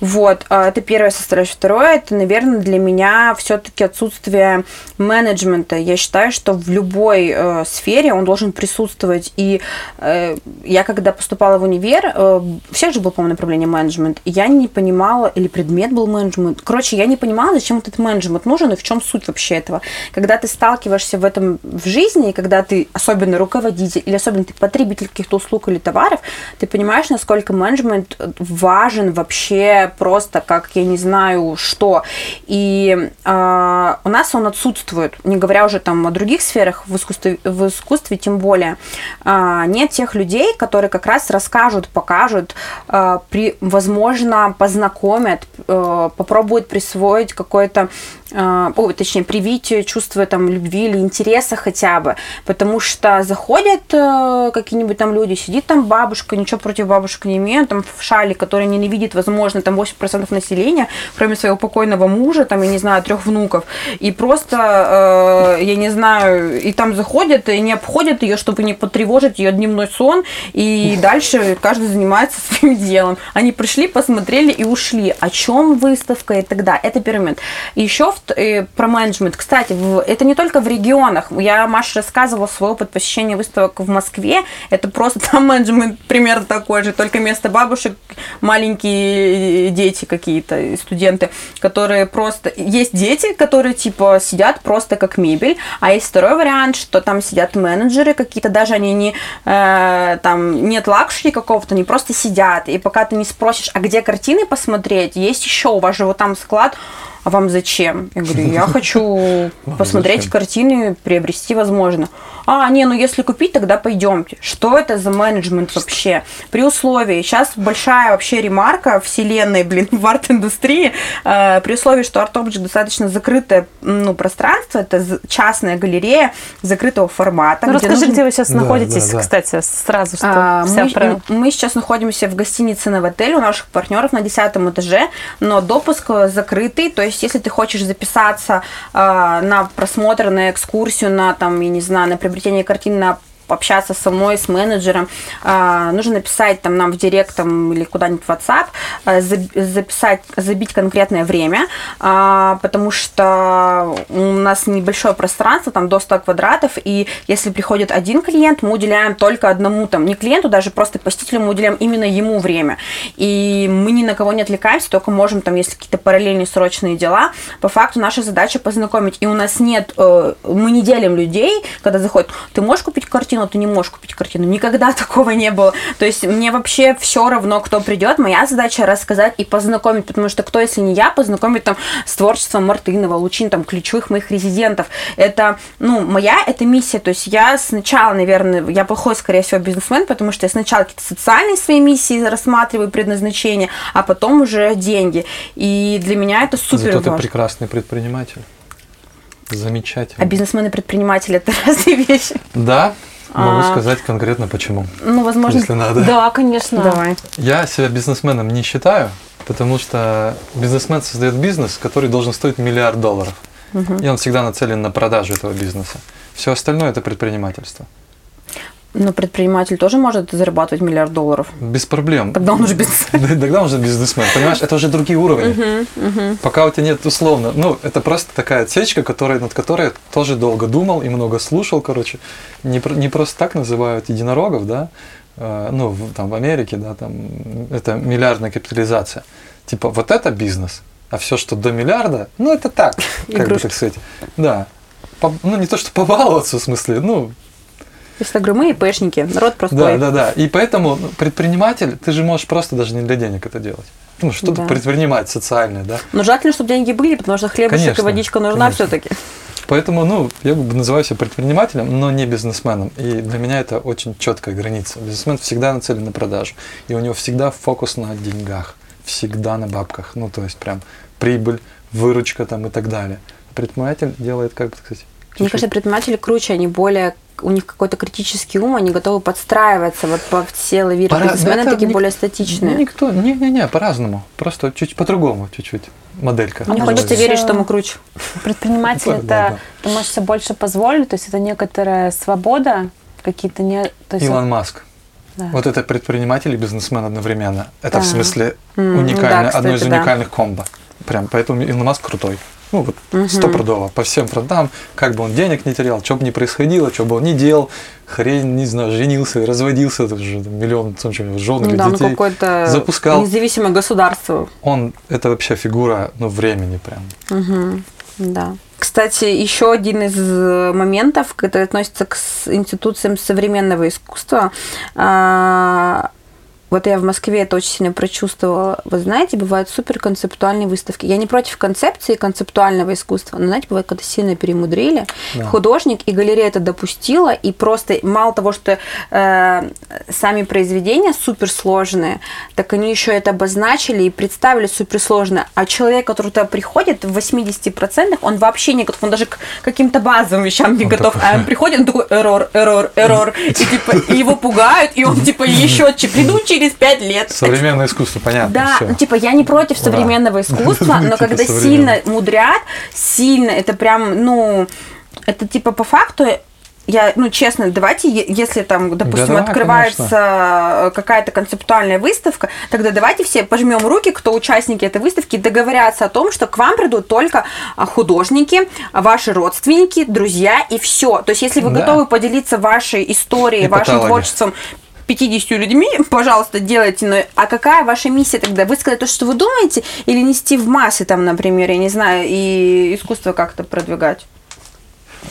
Вот, а, это первое составляющее. Второе, это, наверное, для меня все-таки отсутствие менеджмента. Я считаю, что в любой э, сфере он должен присутствовать. И э, я, когда поступала в универ, э, всех же был, по-моему, направление менеджмент, я не понимала, или предмет был менеджмент. Короче, я не понимала, зачем вот этот менеджмент нужен и в чем суть вообще этого. Когда ты сталкиваешься в этом в жизни, и когда ты особенно руководитель, или особенно ты потребитель каких-то услуг или товаров, ты понимаешь, насколько менеджмент важен вообще просто как я не знаю что. И э, у нас он отсутствует, не говоря уже там о других сферах в искусстве, в искусстве тем более. Э, нет тех людей, которые как раз расскажут, покажут, э, при, возможно, познакомят, э, попробуют присвоить какое-то о, точнее, привить чувство там любви или интереса хотя бы, потому что заходят э, какие-нибудь там люди, сидит там бабушка, ничего против бабушек не имею, там в шале, которая ненавидит, возможно, там 8% населения, кроме своего покойного мужа, там, я не знаю, трех внуков, и просто, э, я не знаю, и там заходят, и не обходят ее, чтобы не потревожить ее дневной сон, и дальше каждый занимается [laughs] своим делом. Они пришли, посмотрели и ушли. О чем выставка и тогда? Это первый момент. Еще э, про менеджмент. Кстати, в, это не только в регионах. Я, Маша, рассказывала свой опыт посещения выставок в Москве. Это просто [laughs] там менеджмент примерно такой же, только вместо бабушек маленькие дети какие-то, студенты, которые просто... Есть дети, которые типа сидят просто как мебель, а есть второй вариант, что там сидят менеджеры какие-то, даже они не... Э, там нет luxury какого-то, они просто сидят. И пока ты не спросишь, а где картины посмотреть, есть еще у вас же вот там склад, а вам зачем? Я говорю, я хочу [laughs] посмотреть картины, приобрести возможно. А, не, ну если купить, тогда пойдемте. Что это за менеджмент вообще? При условии, сейчас большая вообще ремарка вселенной, блин, [laughs] в арт-индустрии, э, при условии, что Art Object достаточно закрытое ну, пространство, это частная галерея закрытого формата. Ну, расскажи, нужно... где вы сейчас да, находитесь, да, да. кстати, сразу, что а, мы, мы сейчас находимся в гостинице на отеле у наших партнеров на десятом этаже, но допуск закрытый, то есть есть, если ты хочешь записаться э, на просмотр, на экскурсию, на там, я не знаю, на приобретение картин на общаться со мной, с менеджером, а, нужно написать там нам в директ там, или куда-нибудь в WhatsApp, а, записать, забить конкретное время, а, потому что у нас небольшое пространство, там до 100 квадратов, и если приходит один клиент, мы уделяем только одному, там, не клиенту, даже просто посетителю, мы уделяем именно ему время. И мы ни на кого не отвлекаемся, только можем, там, если какие-то параллельные срочные дела, по факту наша задача познакомить. И у нас нет, э, мы не делим людей, когда заходят, ты можешь купить картину, ты не можешь купить картину. Никогда [laughs] такого не было. То есть мне вообще все равно, кто придет. Моя задача рассказать и познакомить, потому что кто, если не я, познакомить там с творчеством Мартынова, Лучин, там, ключевых моих резидентов. Это, ну, моя это миссия. То есть я сначала, наверное, я плохой, скорее всего, бизнесмен, потому что я сначала какие-то социальные свои миссии рассматриваю, предназначение, а потом уже деньги. И для меня это супер Зато важно. ты прекрасный предприниматель. Замечательно. А бизнесмен и предприниматель это [laughs] разные вещи. Да, могу А. сказать конкретно почему. Ну, возможно. Если надо. Да, конечно. Давай. Я себя бизнесменом не считаю, потому что бизнесмен создает бизнес, который должен стоить миллиард долларов. И он всегда нацелен на продажу этого бизнеса. Все остальное это предпринимательство. Но предприниматель тоже может зарабатывать миллиард долларов. Без проблем. Тогда он уже бизнесмен. Тогда он уже бизнесмен. Понимаешь, это уже другие уровни. Пока у тебя нет условно. Ну, это просто такая отсечка, которая, над которой я тоже долго думал и много слушал, короче. Не, не просто так называют единорогов, да, э, ну, в- там в Америке, да, там это миллиардная капитализация. Типа, вот это бизнес, а все, что до миллиарда, ну, это так, [laughs] как бы так сказать. Да. Ну, не то, что побаловаться, в смысле, ну, Я говорю, мы ИПшники, народ да, простой. да, да. И поэтому ну, предприниматель, ты же можешь просто даже не для денег это делать. Ну, что-то Да. предпринимать социальное, да. Но желательно, чтобы деньги были, потому что хлебушек Конечно, и водичка нужна все-таки. Поэтому, ну, я бы называю себя предпринимателем, но не бизнесменом. И для меня это очень четкая граница. Бизнесмен всегда нацелен на продажу. И у него всегда фокус на деньгах. Всегда на бабках. Ну, то есть прям прибыль, выручка там и так далее. Предприниматель делает, как бы сказать, Мне чуть-чуть- кажется, предприниматели круче, они более у них какой-то критический ум, они готовы подстраиваться вот по все лавиры. Пора- Бизнесмены это такие ник- более Ну, статичные. никто, не-не-не, по-разному. Просто чуть по-другому, чуть-чуть. Моделька. Мне хочется верить, что мы круче. Предприниматель Ну, [laughs] да, это да. ты можешь себе больше позволить, то есть это некоторая свобода, какие-то не. То есть Илон Маск. да. Вот это предприниматель и бизнесмен одновременно. Это Да. в смысле ну уникальное, да, одно из кстати, да. уникальных комбо. Прям, поэтому Илон Маск крутой. Ну вот стопудово, по всем фронтам, как бы он денег не терял, что бы ни происходило, что бы он ни делал, хрень, не знаю, женился, разводился, это же миллион там, жен Ну или да, он детей. какое-то запускал. независимое государство. Он, это вообще фигура, ну, времени прям. Мгм. Да. Кстати, еще один из э, моментов, который относится к институциям современного искусства. Вот я в Москве это очень сильно прочувствовала. Вы знаете, бывают суперконцептуальные выставки. Я не против концепции концептуального искусства, но, знаете, бывает, когда сильно перемудрили. Да. Художник и галерея это допустила, и просто мало того, что э, сами произведения суперсложные, так они еще это обозначили и представили суперсложно. А человек, который туда приходит, в 80% он вообще не готов, он даже к каким-то базовым вещам не Он готов. такой- А он приходит, он такой, эррор, эррор, эррор. И типа его пугают, и он типа [laughs] еще приду через 5 лет. Современное искусство, понятно. Да, всё. ну типа я не против Ура. современного искусства, [laughs] но Типа когда сильно мудрят, сильно, это прям, ну, это типа по факту я, ну, честно, давайте, если там, допустим, Да-да, открывается какая-то концептуальная выставка, тогда давайте все пожмем руки, кто участники этой выставки, договорятся о том, что к вам придут только а, художники, ваши родственники, друзья и все. То есть, если вы Да. готовы поделиться вашей историей, И вашим патология. творчеством 50 людьми, пожалуйста, делайте. Но, а какая ваша миссия тогда? Вы сказать то, что вы думаете, или нести в массы, там, например, я не знаю, и искусство как-то продвигать?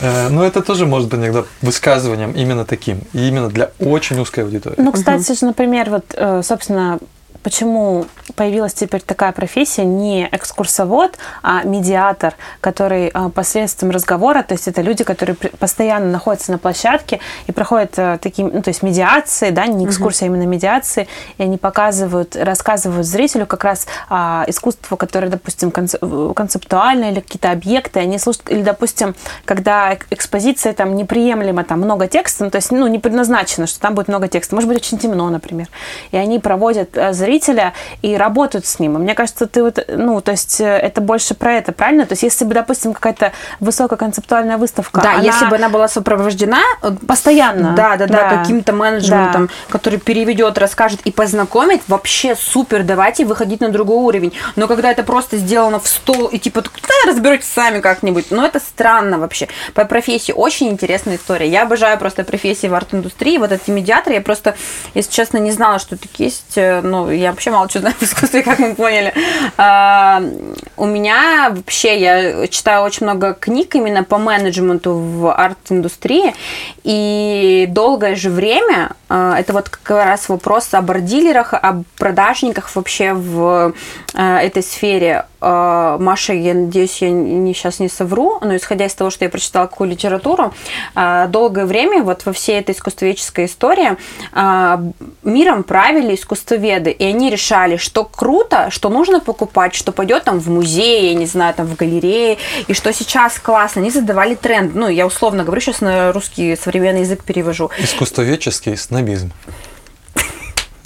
Э, Ну, это тоже может быть иногда высказыванием именно таким. И именно для очень узкой аудитории. Ну, кстати же, например, вот, э, собственно, почему появилась теперь такая профессия не экскурсовод, а медиатор, который э, посредством разговора, то есть это люди, которые постоянно находятся на площадке и проходят э, такие, ну, то есть медиации, да, не экскурсии, а именно медиации, и они показывают, рассказывают зрителю как раз а, искусство, которое, допустим, э, концептуальное или какие-то объекты, они слушают, или, допустим, когда эк- экспозиция там неприемлема, там много текста, ну, то есть, ну, не предназначено, что там будет много текста, может быть, очень темно, например, и они проводят э, зрителя и работают с ним. И мне кажется, ты вот, ну, то есть э, это больше про это, правильно? То есть если бы, допустим, какая-то высококонцептуальная выставка, да, она... если бы она была сопровождена э, постоянно, да, да, да, да каким-то менеджером, да. который переведет, расскажет и познакомит, вообще супер, давайте выходить на другой уровень. Но когда это просто сделано в стол и типа, да, разберетесь сами как-нибудь, но это странно вообще. По профессии очень интересная история. Я обожаю просто профессии в арт-индустрии, вот эти медиаторы, я просто, если честно, не знала, что такие есть, э, ну, я вообще мало чего знаю в искусстве, как мы поняли. А, у меня вообще, я читаю очень много книг именно по менеджменту в арт-индустрии, и долгое же время, а, это вот как раз вопрос об арт-дилерах, об продажниках вообще в а, этой сфере. А, Маша, я надеюсь, я не, сейчас не совру, но исходя из того, что я прочитала какую литературу, долгое время вот во всей этой искусствоведческой истории миром правили искусствоведы, и они решали, что круто, что нужно покупать, что пойдет там в музей, я не знаю, там в галерее, и что сейчас классно. Они задавали тренд. Ну, я условно говорю, сейчас на русский современный язык перевожу. Искусствоведческий снобизм.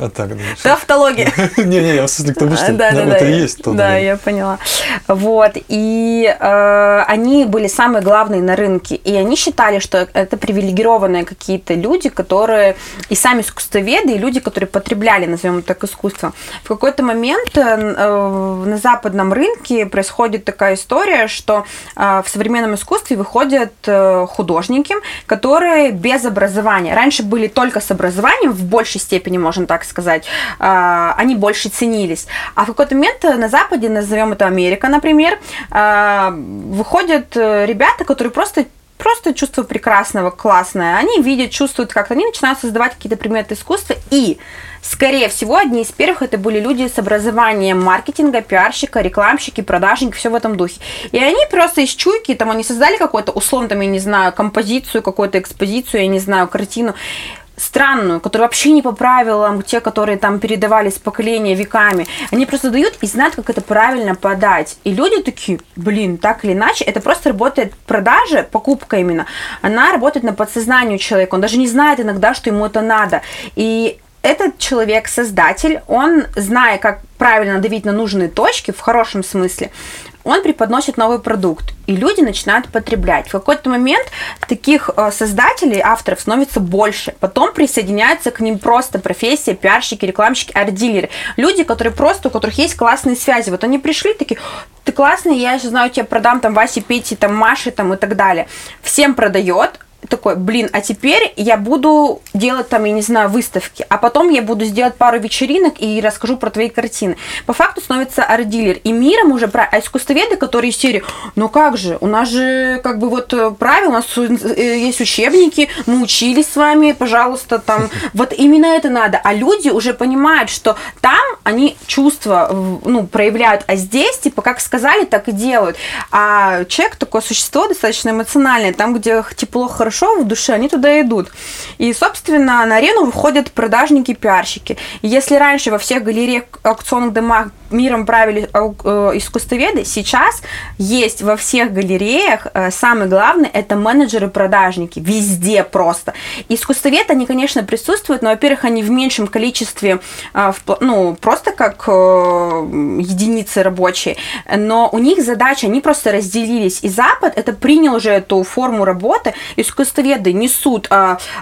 А так, да. Тавтология. Не-не, [laughs] я в смысле к тому, что да, да, это и есть. Да, я поняла. Вот, и э, они были самые главные на рынке, и они считали, что это привилегированные какие-то люди, которые и сами искусствоведы, и люди, которые потребляли, назовем так, искусство. В какой-то момент э, на западном рынке происходит такая история, что э, в современном искусстве выходят э, художники, которые без образования. Раньше были только с образованием, в большей степени, можно так сказать, а, они больше ценились. А в какой-то момент на Западе, назовем это Америка, например, а, выходят э, ребята, которые просто просто чувство прекрасного, классное. Они видят, чувствуют как-то, они начинают создавать какие-то предметы искусства, и, скорее всего, одни из первых это были люди с образованием маркетинга, пиарщика, рекламщики, продажники, все в этом духе. И они просто из чуйки, там, они создали какой-то, условно, там, я не знаю, композицию, какую-то экспозицию, я не знаю, картину, странную, которая вообще не по правилам, те, которые там передавались поколения веками. Они просто дают и знают, как это правильно подать. И люди такие, блин, так или иначе, это просто работает продажа, покупка именно. Она работает на подсознанию человека. Он даже не знает иногда, что ему это надо. И этот человек, создатель, он, зная, как правильно давить на нужные точки, в хорошем смысле, он преподносит новый продукт, и люди начинают потреблять. В какой-то момент таких э, создателей, авторов становится больше. Потом присоединяются к ним просто профессия, пиарщики, рекламщики, арт-дилеры. Люди, которые просто, у которых есть классные связи. Вот они пришли такие, ты классный, я знаю, тебе продам там Васе, Пете, там Маше там и так далее. Всем продает, такой, блин, а теперь я буду делать там, я не знаю, выставки, а потом я буду сделать пару вечеринок и расскажу про твои картины. По факту становится арт-дилер. И миром уже про а искусствоведы, которые из серии, ну как же, у нас же как бы вот э, правила, у нас э, есть учебники, мы учились с вами, пожалуйста, там, [laughs] вот именно это надо. А люди уже понимают, что там они чувства, ну, проявляют, а здесь, типа, как сказали, так и делают. А человек такое существо достаточно эмоциональное, там, где тепло, хорошо, хорошо в душе, они туда идут. И, собственно, на арену выходят продажники-пиарщики. Если раньше во всех галереях, аукционных домах миром правили э, искусствоведы, сейчас есть во всех галереях э, самый главный это менеджеры-продажники. Везде просто. Искусствоведы, они, конечно, присутствуют, но, во-первых, они в меньшем количестве, э, ну, просто как единицы рабочие, но у них задача, они просто разделились. И Запад это принял уже эту форму работы. Искусствоведы несут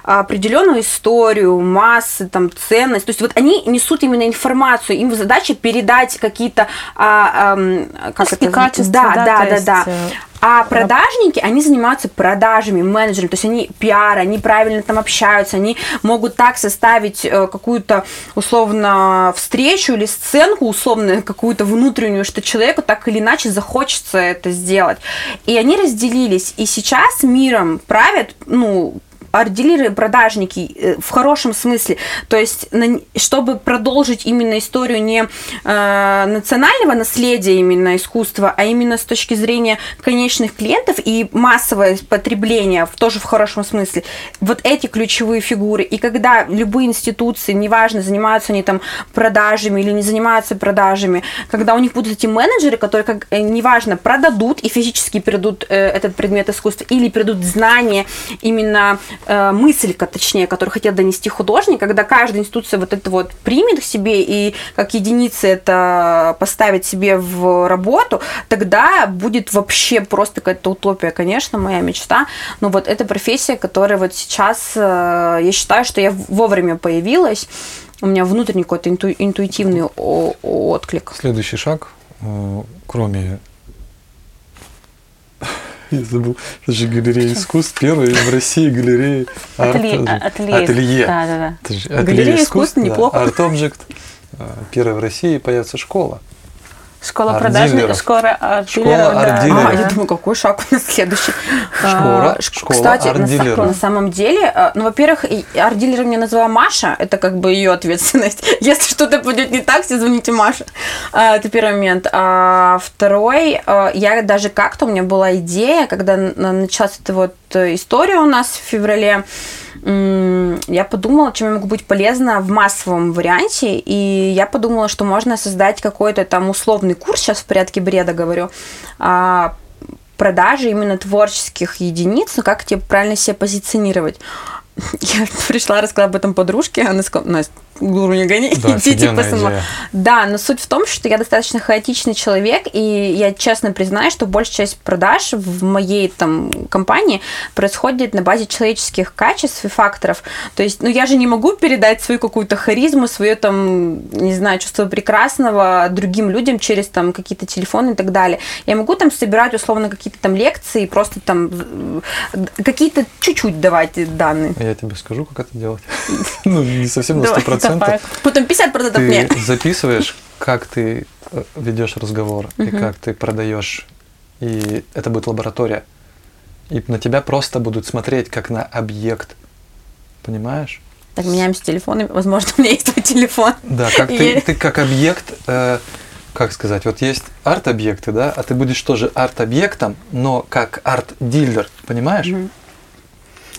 определенную историю, массы, там, ценность. То есть вот они несут именно информацию, им задача передать какие-то а, а, как это качества, да, да, да, да, да. Э, а продажники, они занимаются продажами, менеджерами, то есть они пиар, они правильно там общаются, они могут так составить э, какую-то условно встречу или сценку условно какую-то внутреннюю, что человеку так или иначе захочется это сделать. И они разделились, и сейчас миром правят, ну, арт-дилеры, продажники э, в хорошем смысле. То есть, чтобы продолжить именно историю не э, национального наследия именно искусства, а именно с точки зрения конечных клиентов и массовое потребление, тоже в хорошем смысле, вот эти ключевые фигуры. И когда любые институции, неважно, занимаются они там продажами или не занимаются продажами, когда у них будут эти менеджеры, которые, как, э, неважно, продадут и физически передадут этот предмет искусства или передадут знания именно э, мысль, точнее, которую хотел донести художник, когда каждая институция вот это вот примет к себе и как единица это поставит себе в работу, тогда будет вообще просто какая-то утопия, конечно, моя мечта. Но вот эта профессия, которая вот сейчас, э, я считаю, что я вовремя появилась, у меня внутренний какой-то инту, интуитивный отклик. Следующий шаг, э, кроме [laughs] я забыл, это же галерея искусств, первая в России галерея ателье. ателье. ателье. Да, да, да. Ателье галерея искусств, неплохо. Арт-объект. Э, первая в России появится школа. Школа продажников, школа арт-дилеров. Да. А, я думаю, какой шаг у нас следующий? [laughs] Школа, а, школа Кстати, на, на самом деле, а, ну, во-первых, арт-дилером меня назвала Маша, это как бы ее ответственность. [laughs] Если что-то пойдет не так, все звоните Маше. А, это первый момент. А второй, а, я даже как-то, у меня была идея, когда началась эта вот история у нас в феврале, я подумала, чем я могу быть полезна в массовом варианте, и я подумала, что можно создать какой-то там условный курс, сейчас в порядке бреда говорю, а, продажи именно творческих единиц, ну как тебе правильно себя позиционировать. [laughs] Я пришла, рассказала об этом подружке, она сказала, Настя, гуру не гони, да, иди типа сама. Да, но суть в том, что я достаточно хаотичный человек, и я честно признаю, что большая часть продаж в моей там компании происходит на базе человеческих качеств и факторов. То есть, ну я же не могу передать свою какую-то харизму, свое там, не знаю, чувство прекрасного другим людям через там какие-то телефоны и так далее. Я могу там собирать условно какие-то там лекции, просто там какие-то чуть-чуть давать данные. Я тебе скажу, как это делать. [laughs] Ну, не совсем на сто процентов процентов. Потом 50 процентов нет. Ты [laughs] записываешь, как ты э, ведешь разговор и как ты продаешь. И это будет лаборатория. И на тебя просто будут смотреть как на объект. Понимаешь? Так меняемся телефонами. Возможно, [laughs] у меня есть твой телефон. Да, как ты, ты как объект, э, как сказать, вот есть арт-объекты, да, а ты будешь тоже арт-объектом, но как арт-дилер, понимаешь? Угу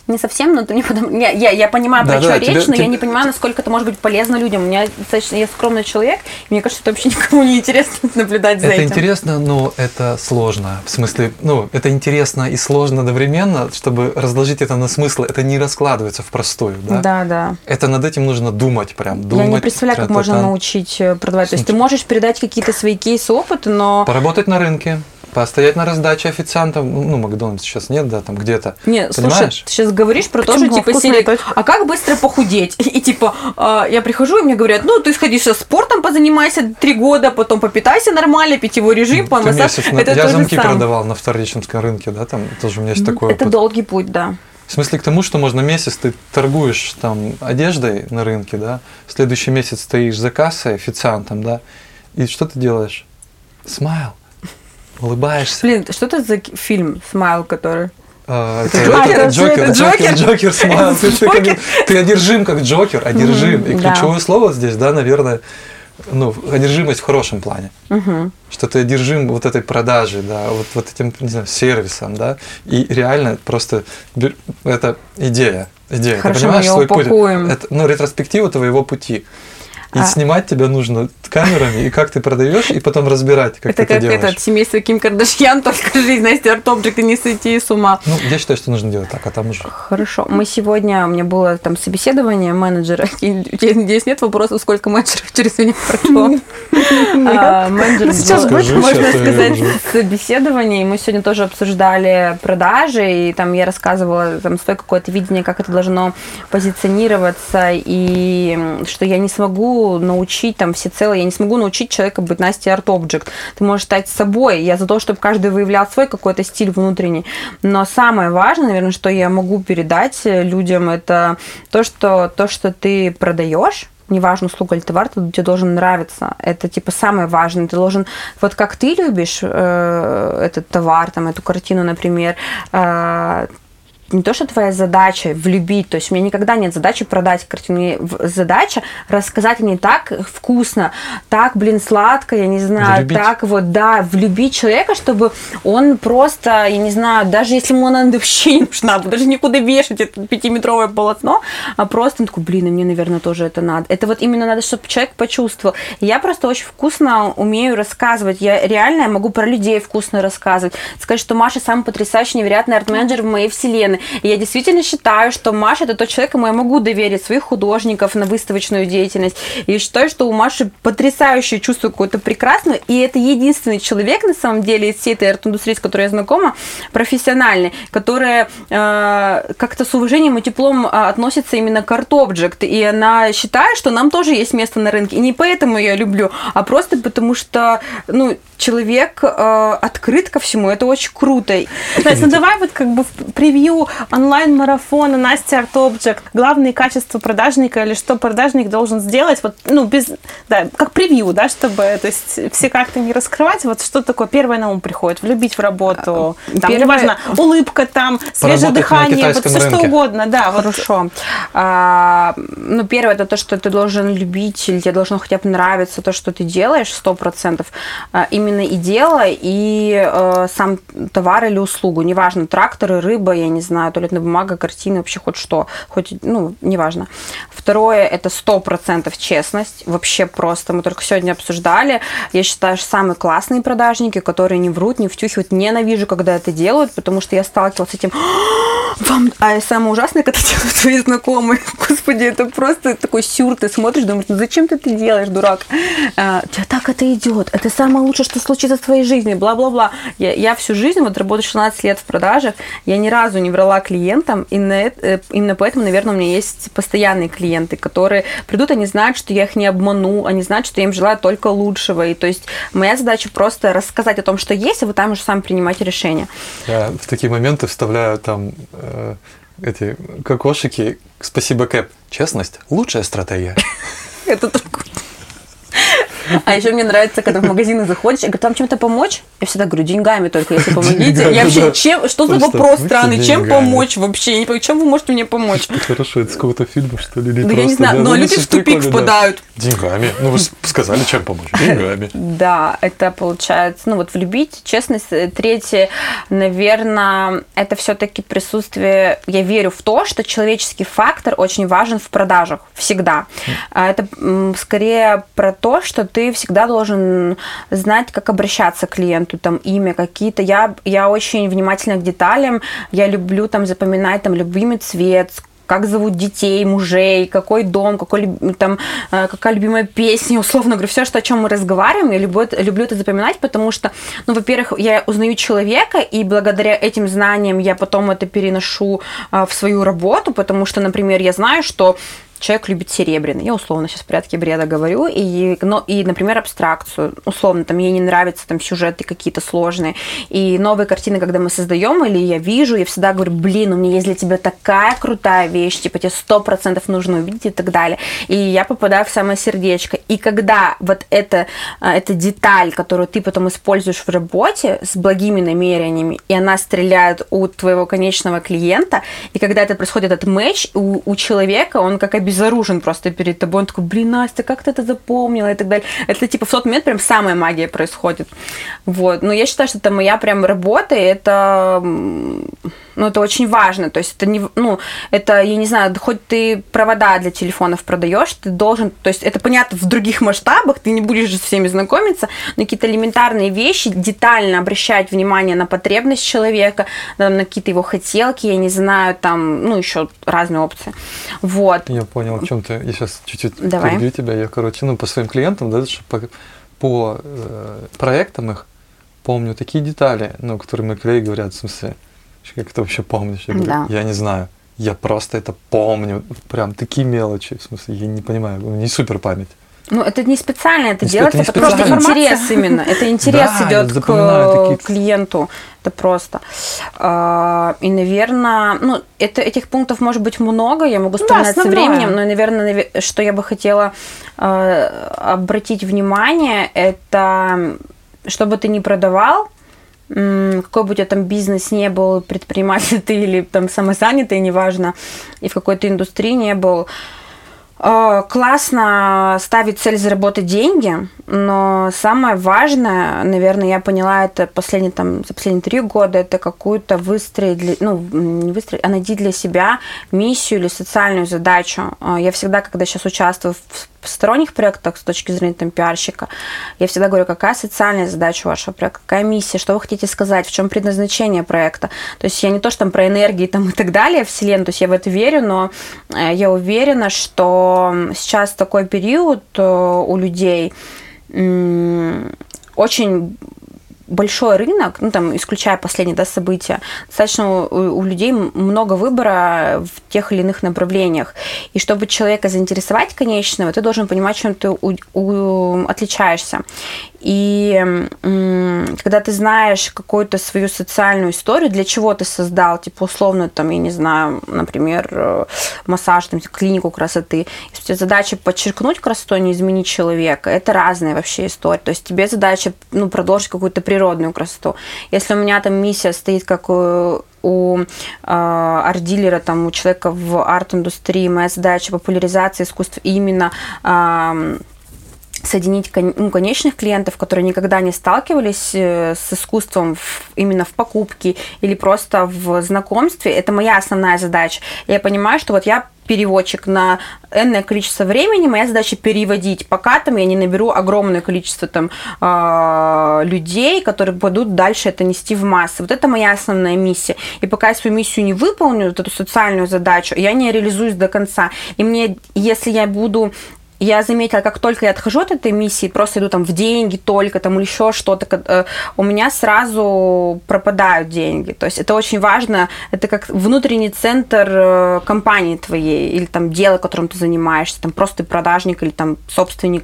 не совсем, но ты не потом... я, я, я понимаю, да, про да, что тебе, речь, но тебе... я не понимаю, насколько это может быть полезно людям. У меня достаточно я скромный человек, и мне кажется, это вообще [laughs] никому не интересно [laughs] наблюдать за это этим. Это интересно, но это сложно. В смысле, ну, это интересно и сложно одновременно, чтобы разложить это на смысл, это не раскладывается в простую, да? Да, да. Это над этим нужно думать прям, думать. Я не представляю, как можно научить э, продавать. То есть ты можешь передать какие-то свои кейсы, опыт, но... Поработать на рынке, Постоять на раздаче официантам, ну, Макдональдс сейчас нет, да, там где-то. Нет, слушай, ты сейчас говоришь про то, что, типа, серии, а как быстро похудеть? [laughs] И, типа, э, я прихожу, и мне говорят, ну, ты сходи сейчас спортом позанимайся три года, потом попитайся нормально, питьевой режим, по массаж. Это я замки продавал на вторичном рынке, да, там тоже у меня есть такой Это долгий путь, да. В смысле к тому, что можно месяц ты торгуешь там одеждой на рынке, да, следующий месяц стоишь за кассой официантом, да, и что ты делаешь? Smile улыбаешься. Блин, что это за фильм «Smile», который... А, это, Джокер, это, Джокер, Джокер, Джокер, Smile. Ты, ты одержим как Джокер, одержим. И ключевое слово здесь, да, наверное, ну, одержимость в хорошем плане. Что ты одержим вот этой продажей, да, вот, вот этим, не знаю, сервисом, да. И реально просто это идея. Идея. Хорошо, ты понимаешь мы свой упакуем. путь? Это, ну, ретроспектива твоего пути. И а... снимать тебя нужно камерами, и как ты продаешь, и потом разбирать, как это ты это делаешь. Это как этот семейство Ким Кардашьян, [laughs] только жизнь Насти Артобджик, и не сойти с ума. Ну, я считаю, что нужно делать так, а там уже. Хорошо. Мы сегодня, у меня было там собеседование менеджера. [laughs] Здесь нет вопросов, сколько менеджеров [laughs] через меня прошло. А, менеджер Сейчас больше можно сказать, собеседование. И мы сегодня тоже обсуждали продажи, и там я рассказывала там свое какое-то видение, как это должно позиционироваться, и что я не смогу научить там все целое, я не смогу научить человека быть Art Object. Ты можешь стать собой. Я за то, чтобы каждый выявлял свой какой-то стиль внутренний. Но самое важное, наверное, что я могу передать людям, это то, что, то, что ты продаешь, неважно, услуга или товар, тебе должен нравиться. Это типа самое важное. Ты должен, вот как ты любишь э, этот товар, там, эту картину, например, э, не то, что твоя задача влюбить, то есть у меня никогда нет задачи продать картину, задача рассказать не так вкусно, так, блин, сладко, я не знаю, влюбить. так вот, да, влюбить человека, чтобы он просто, я не знаю, даже если ему она вообще не нужна, даже никуда вешать это пятиметровое полотно, а просто он такой, блин, и мне, наверное, тоже это надо. Это вот именно надо, чтобы человек почувствовал. Я просто очень вкусно умею рассказывать. Я реально могу про людей вкусно рассказывать. Сказать, что Маша самый потрясающий, невероятный арт-менеджер в моей вселенной И я действительно считаю, что Маша это тот человек, кому я могу доверить своих художников на выставочную деятельность. И считаю, что у Маши потрясающее чувство какое-то прекрасное, и это единственный человек, на самом деле, из всей этой арт-индустрии, с которой я знакома, профессиональный, которая э, как-то с уважением и теплом э, относится именно к арт-объект, и она считает, что нам тоже есть место на рынке. И не поэтому я люблю, а просто потому что, ну, человек э, открыт ко всему, это очень круто. Настя, ну давай вот как бы в превью онлайн-марафона Настя Art Object, главные качества продажника или что продажник должен сделать, вот, ну, без, да, как превью, да, чтобы, то есть, все карты не раскрывать, вот что такое первое на ум приходит, влюбить в работу, там, Первое... неважно, улыбка там, свежее дыхание, вот все рынке. что угодно, да. Хорошо. Вот. А, ну, первое, это то, что ты должен любить, или тебе должно хотя бы нравиться то, что ты делаешь, сто процентов. А, именно и дело, и э, сам товар или услугу, неважно, тракторы, рыба, я не знаю, туалетная бумага, картины, вообще хоть что, хоть, ну, неважно. Второе, это сто процентов честность, вообще просто, мы только сегодня обсуждали, я считаю, что самые классные продажники, которые не врут, не втюхивают, ненавижу, когда это делают, потому что я сталкивалась с этим, [gasps] вам, а самое ужасное, когда [laughs] делают твои знакомые, [laughs] господи, это просто такой сюр, ты смотришь, думаешь, ну зачем ты это делаешь, дурак? А, тебя так это идет, это самое лучшее, что случится в твоей жизни, бла-бла-бла. Я, я всю жизнь, вот работаю 16 лет в продажах, я ни разу не врала клиентам, и на это, э, именно поэтому, наверное, у меня есть постоянные клиенты, которые придут, они знают, что я их не обману, они знают, что я им желаю только лучшего, и то есть моя задача просто рассказать о том, что есть, и вы там уже сами принимаете решение. Я в такие моменты вставляю там э, эти кокошики, спасибо, Кэп, честность – лучшая стратегия. [laughs] Это такое. [laughs] А еще мне нравится, когда в магазины заходишь, я говорю, там чем-то помочь? Я всегда говорю, деньгами только, если помогите. Я вообще, чем, что за вопрос странный, чем помочь вообще? Я не понимаю, чем вы можете мне помочь? Хорошо, это с какого-то фильма, что ли? Ну, я не знаю, но люди в тупик впадают. Деньгами. Ну, вы сказали, чем помочь? Деньгами. [laughs] Да, это получается, ну, вот влюбить, честность. Третье, наверное, это все-таки присутствие, я верю в то, что человеческий фактор очень важен в продажах, всегда. А это скорее про то, что ты всегда должен знать, как обращаться к клиенту, там имя какие-то. Я, я очень внимательна к деталям, я люблю там запоминать там любимый цвет, как зовут детей, мужей, какой дом, какой, там, э, какая любимая песня, условно говоря, все, что, о чем мы разговариваем, я люблю, люблю это запоминать, потому что, ну, во-первых, я узнаю человека, и благодаря этим знаниям я потом это переношу э, в свою работу, потому что, например, я знаю, что человек любит серебряный. Я условно сейчас в порядке бреда говорю. И, но, и, например, абстракцию. Условно, там ей не нравятся там сюжеты какие-то сложные. И новые картины, когда мы создаем, или я вижу, я всегда говорю, блин, у меня есть для тебя такая крутая вещь, типа тебе сто процентов нужно увидеть и так далее. И я попадаю в самое сердечко. И когда вот это, а, эта деталь, которую ты потом используешь в работе с благими намерениями, и она стреляет у твоего конечного клиента, и когда это происходит этот матч, у, у человека он как обезьяна безоружен просто перед тобой. Он такой, блин, Настя, как ты это запомнила и так далее. Это типа в тот момент прям самая магия происходит. Вот. Но я считаю, что это моя прям работа, и это ну, это очень важно. То есть это не, ну, это, я не знаю, хоть ты провода для телефонов продаешь, ты должен, то есть это понятно в других масштабах, ты не будешь с всеми знакомиться, но какие-то элементарные вещи, детально обращать внимание на потребность человека, на, на какие-то его хотелки, я не знаю, там, ну, еще разные опции. Вот. Я понял, о чем ты. Я сейчас чуть-чуть перебью тебя. Я, короче, ну, по своим клиентам, да, по, по э, проектам их помню такие детали, ну, которые мои коллеги говорят, в смысле, как ты вообще помнишь? Я говорю, да. я не знаю. Я просто это помню. Прям такие мелочи. В смысле, я не понимаю. Не супер память. Ну, это не специально это не делается, это, это просто интерес именно. Это интерес идет к клиенту. Это просто. А, и, наверное, ну, это, этих пунктов может быть много, я могу вспоминать да, со временем, но, наверное, что я бы хотела а, обратить внимание, это чтобы ты не продавал, какой бы у тебя там бизнес не был, предприниматель ты или там самозанятый, неважно, и в какой-то индустрии не был, классно ставить цель заработать деньги, но самое важное, наверное, я поняла это последние, там, за последние три года, это какую-то выстроить, ну, не выстроить, а найти для себя миссию или социальную задачу. А, я всегда, когда сейчас участвую в посторонних проектах с точки зрения там, пиарщика, я всегда говорю, какая социальная задача вашего проекта, какая миссия, что вы хотите сказать, в чем предназначение проекта. То есть я не то, что там про энергии там, и так далее, вселенную, то есть я в это верю, но э, я уверена, что сейчас такой период э, у людей очень большой рынок, ну там, исключая последние да, события, достаточно у, у людей много выбора в тех или иных направлениях. И чтобы человека заинтересовать конечного, ты должен понимать, чем ты у, у, отличаешься. И когда ты знаешь какую-то свою социальную историю, для чего ты создал, типа условно, там, я не знаю, например, э, массаж, там, клинику красоты, если у тебя задача подчеркнуть красоту, а не изменить человека, это разные вообще истории. То есть тебе задача ну, продолжить какую-то природную красоту. Если у меня там миссия стоит как у у э, арт-дилера, там, у человека в арт-индустрии, моя задача популяризация искусств именно э, соединить ну, конечных клиентов, которые никогда не сталкивались э, с искусством в, именно в покупке или просто в знакомстве, это моя основная задача. Я понимаю, что вот я переводчик на энное количество времени, моя задача переводить, пока там я не наберу огромное количество там э, людей, которые будут дальше это нести в массы. Вот это моя основная миссия. И пока я свою миссию не выполню, вот эту социальную задачу, я не реализуюсь до конца. И мне, если я буду я заметила, как только я отхожу от этой миссии, просто иду там в деньги только, там или еще что-то, э, у меня сразу пропадают деньги. То есть это очень важно, это как внутренний центр э, компании твоей или там дела, которым ты занимаешься, там просто ты продажник или там собственник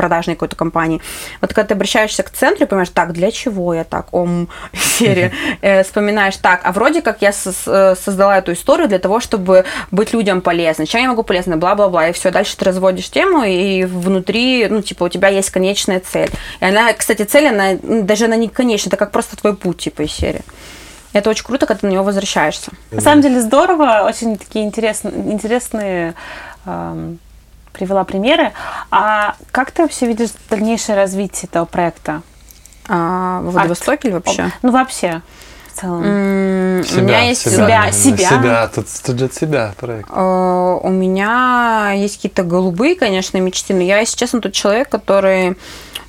продажной какой-то компании. Вот когда ты обращаешься к центру и понимаешь, так, для чего я так, ом, [laughs] серия, э, вспоминаешь, так, а вроде как я э, создала эту историю для того, чтобы быть людям полезной. Чем я могу полезна? Бла-бла-бла. И все, дальше ты разводишь тему, и внутри, ну, типа, у тебя есть конечная цель. И она, кстати, цель, она даже она не конечная, это как просто твой путь, типа, из серии. Это очень круто, когда ты на него возвращаешься. На самом деле здорово, очень такие интересные, интересные эм, привела примеры. А как ты вообще видишь дальнейшее развитие этого проекта? А, в Владивостоке или вообще? Ну, вообще. В целом. Себя, у меня есть себя, себя. себя. себя. Тут, тут же себя проект. А, у меня есть какие-то голубые, конечно, мечты, но я, если честно, тот человек, который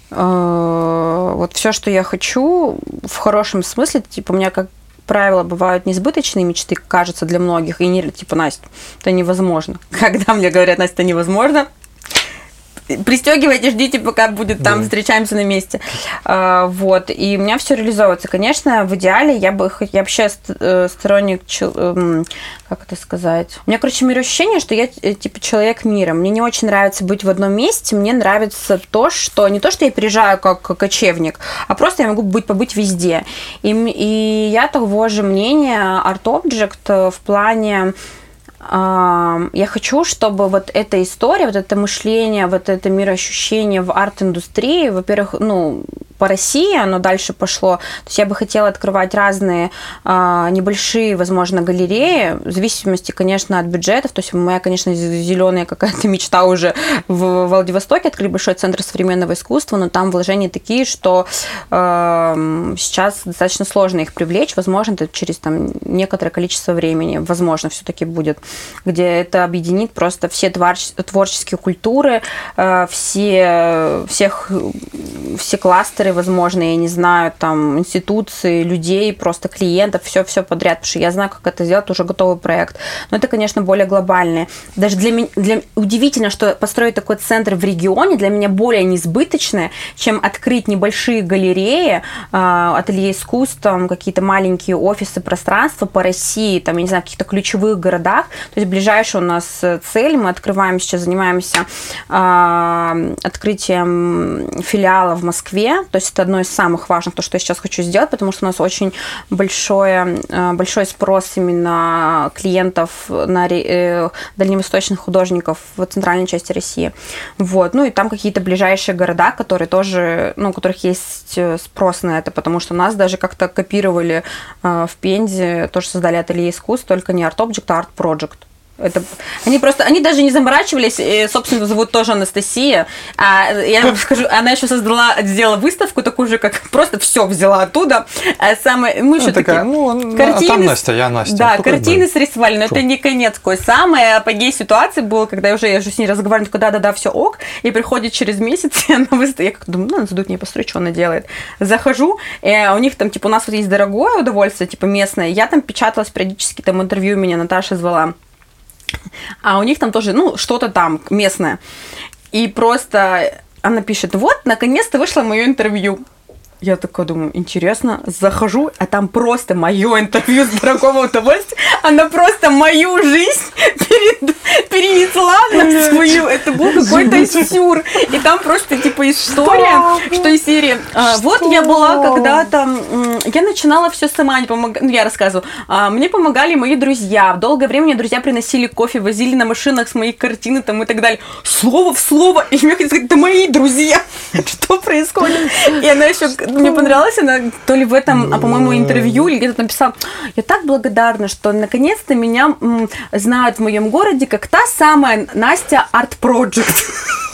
а, вот все, что я хочу, в хорошем смысле, типа, у меня как правило, бывают несбыточные мечты, кажется, для многих, и не типа, Настя, это невозможно. [laughs] Когда мне говорят, Настя, это невозможно, пристегивайте, ждите, пока будет там, да. встречаемся на месте. А, вот. И у меня все реализовывается. Конечно, в идеале я бы, я вообще э, сторонник, эм, как это сказать? У меня, короче, ощущение, что я э, типа человек мира. Мне не очень нравится быть в одном месте, мне нравится то, что не то, что я переезжаю как кочевник, а просто я могу быть, побыть везде. И, и я того же мнения Art Object в плане я хочу, чтобы вот эта история, вот это мышление, вот это мироощущение в арт-индустрии, во-первых, ну, по России оно дальше пошло. То есть я бы хотела открывать разные а, небольшие, возможно, галереи, в зависимости, конечно, от бюджетов. То есть моя, конечно, зеленая какая-то мечта уже в Владивостоке открыть большой центр современного искусства, но там вложения такие, что э, сейчас достаточно сложно их привлечь. Возможно, это через там некоторое количество времени, возможно, все-таки будет, где это объединит просто все творческие культуры, э, все, всех, все кластеры кластеры, возможно, я не знаю, там, институции, людей, просто клиентов, все-все подряд, потому что я знаю, как это сделать, уже готовый проект. Но это, конечно, более глобальное. Даже для меня для, удивительно, что построить такой центр в регионе для меня более несбыточное, чем открыть небольшие галереи, а, ателье искусств, там, какие-то маленькие офисы, пространства по России, там, я не знаю, в каких-то ключевых городах. То есть ближайшая у нас цель, мы открываем сейчас, занимаемся э, открытием филиала в Москве, то есть это одно из самых важных, то, что я сейчас хочу сделать, потому что у нас очень большое, э, большой спрос именно клиентов на э, дальневосточных художников в центральной части России. Вот. Ну и там какие-то ближайшие города, которые тоже, ну, у которых есть э, спрос на это, потому что нас даже как-то копировали в Пензе, тоже создали ателье искусств, только не Art Object, а Art Project. Это, они просто, они даже не заморачивались, и, собственно, зовут тоже Анастасия. А я вам [laughs] скажу, она еще создала, сделала выставку такую же, как просто все взяла оттуда. А самое, мы Ну, еще такая, такие, ну, картины а там Настя, я Настя. да, Ну, бы. картины срисовали, но Шо? это не конец какой. Самый апогей ситуации был, когда я уже, я уже с ней разговариваю, такой, да-да-да, все ок, и приходит через месяц, [laughs] и она выставит, я как думаю, ну, она задут мне посмотреть, что она делает. Захожу, и у них там, типа, у нас вот есть дорогое удовольствие, типа, местное, я там печаталась периодически, там интервью меня Наташа звала, а у них там тоже, ну, что-то там местное. И просто она пишет, вот, наконец-то вышло мое интервью. Я такая думаю, интересно, захожу, а там просто мое интервью с дорогого удовольствия. Она просто мою жизнь перед- перенесла на свою. Это был какой-то сюр. И там просто типа история, что из серии. а, Вот я была когда-то, я начинала все сама, не помог- ну, я рассказываю. А, Мне помогали мои друзья. Долгое время мне друзья приносили кофе, возили на машинах с моей картины там и так далее. Слово в слово. И мне хотелось сказать, это мои друзья. [laughs] Что происходит? И она еще, мне понравилось, она то ли в этом, а по-моему, интервью, или где-то написала, я так благодарна, что наконец-то меня знают в моем городе как та самая Настя Art Project. [laughs]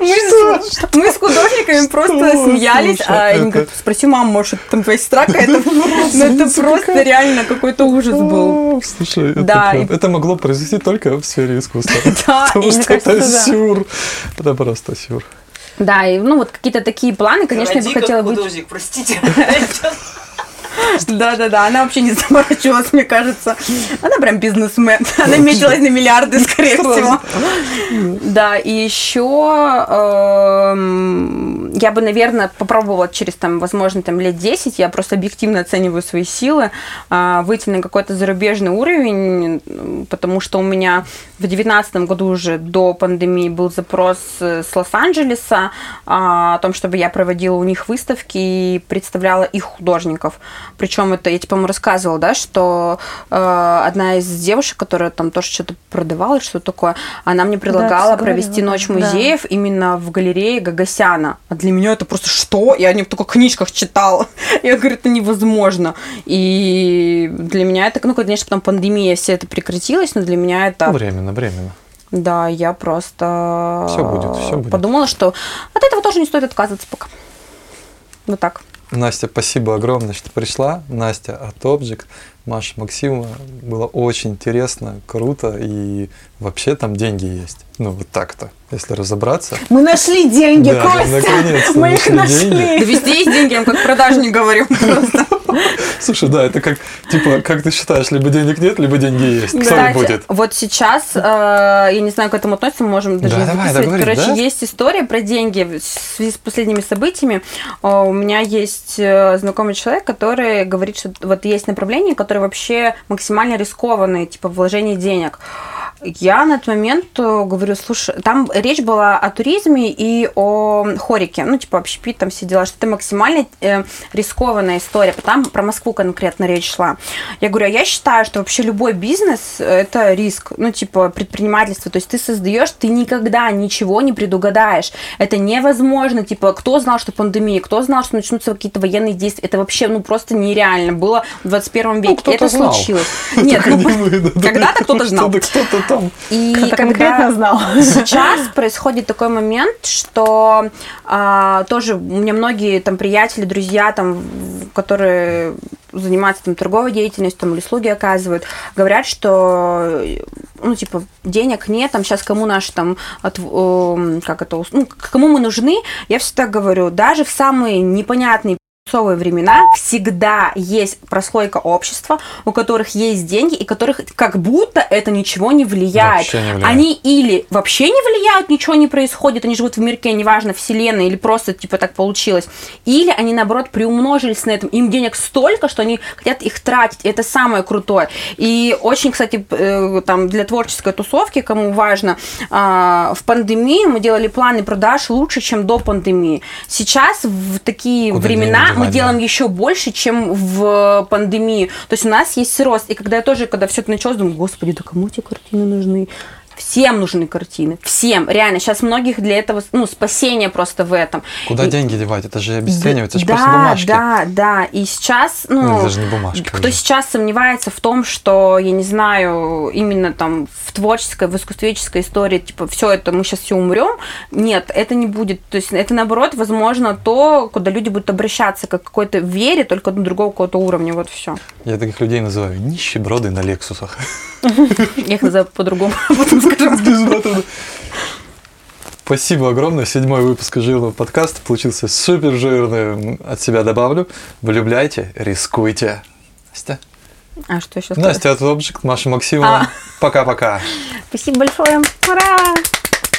Мы с, мы с художниками просто Что? смеялись, Слушай, а это- говорят, спроси маму, может, там твоя сестра [laughs] какая-то. Ну, это просто реально какой-то ужас был. Слушай, это, могло произойти только в сфере искусства. [laughs] Да, Потому что это сюр. Это просто сюр. Да, и ну вот какие-то такие планы, конечно, я бы хотела быть. художник, простите. [laughs] Да, да, да. Она вообще не заморачивалась, мне кажется. Она прям бизнесмен. Она мечилась на миллиарды, скорее всего. Да, и еще эм, я бы, наверное, попробовала через там, возможно, там лет 10, я просто объективно оцениваю свои силы, а, выйти на какой-то зарубежный уровень, потому что у меня в девятнадцатом году уже до пандемии был запрос э, с Лос-Анджелеса а, о том, чтобы я проводила у них выставки и представляла их художников. Причем это, я тебе, по-моему, рассказывала, да, что э, одна из девушек, которая там тоже что-то продавала, что такое, она мне предлагала ты провести говорила, ночь да. музеев именно в галерее Гагасяна. А для меня это просто что? Я о нем только в книжках читала. [laughs] Я говорю, это невозможно. И для меня это, ну, конечно, потом пандемия, все это прекратилось, но для меня это... Ну, временно, временно. Да, я просто Всё будет, всё будет. подумала, что от этого тоже не стоит отказываться пока. Вот так. Настя, спасибо огромное, что пришла. Настя от Object, Маша Максимова. Было очень интересно, круто. И вообще там деньги есть. Ну, вот так-то, если разобраться. Мы нашли деньги, Да, наконец-то Мы их нашли деньги. Да везде есть деньги, я вам как продажник говорю просто. [laughs] Слушай, да, это как, типа, как ты считаешь, либо денег нет, либо деньги есть. Кто Кстати, будет? вот сейчас, э, я не знаю, к этому относится, мы можем даже Да, не давай, записывать. Короче, да? есть история про деньги в связи с последними событиями. Э, У меня есть э, знакомый человек, который говорит, что вот есть направления, которые вообще максимально рискованные, типа вложение денег. Я на тот момент э, говорю, слушай, там речь была о туризме и о хорике, ну, типа, общепит, там все дела, что это максимально э, рискованная история, там про Москву конкретно речь шла. Я говорю, а я считаю, что вообще любой бизнес это риск, ну, типа, предпринимательство, то есть ты создаешь, ты никогда ничего не предугадаешь, это невозможно, типа, кто знал, что пандемия, кто знал, что начнутся какие-то военные действия, это вообще, ну, просто нереально было в 21 веке, Ну, это знал. случилось. [laughs] Нет, ну, когда-то кто-то знал. Кто-то, там. И когда конкретно знал. Сейчас [laughs] происходит такой момент, что а, тоже у меня многие там приятели, друзья, там, которые занимаются там торговой деятельностью там, или услуги оказывают, говорят, что ну, типа, денег нет, там сейчас кому наши там, от, эм, как это, ну, кому мы нужны, я всегда говорю, даже в самые непонятные пи***цовые времена всегда есть прослойка общества, у которых есть деньги, и которых как будто это ничего не влияет. Не влияет. Они или вообще не влияют, ничего не происходит, они живут в мирке, неважно, вселенной, или просто типа так получилось. Или они, наоборот, приумножились на этом. Им денег столько, что они хотят их тратить. Это самое крутое. И очень, кстати, э, там для творческой тусовки, кому важно, а, в пандемии мы делали планы продаж лучше, чем до пандемии. Сейчас в такие Куда времена мы делаем еще больше, чем в пандемию. То есть у нас есть рост. И когда я тоже, когда все это началось, думаю, господи, да кому эти картины нужны? Всем нужны картины. Всем. Реально. Сейчас многих для этого, ну, спасение просто в этом. Куда И- деньги девать? Это же обесценивается, это же да, просто бумажки. Да, да. И сейчас, Ну, ну, это даже не бумажки кто уже. сейчас сомневается в том, что, я не знаю, именно там в творческой, в искусствоведческой истории, типа, все это, мы сейчас все умрем, нет, это не будет. То есть это, наоборот, возможно, то, куда люди будут обращаться как какой-то вере, только до другого какого-то уровня. Вот все. Я таких людей называю нищеброды на Лексусах. Я их назову по-другому, [laughs] скажу. Спасибо огромное. Седьмой выпуск жирного подкаста получился супер жирный. От себя добавлю. Влюбляйте, рискуйте. Настя? А что еще Настя, от Обжект, Маша Максимова. А. Пока-пока. Спасибо большое. Ура!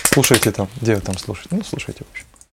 Слушайте там. Где вы там слушаете? Ну, слушайте, в общем.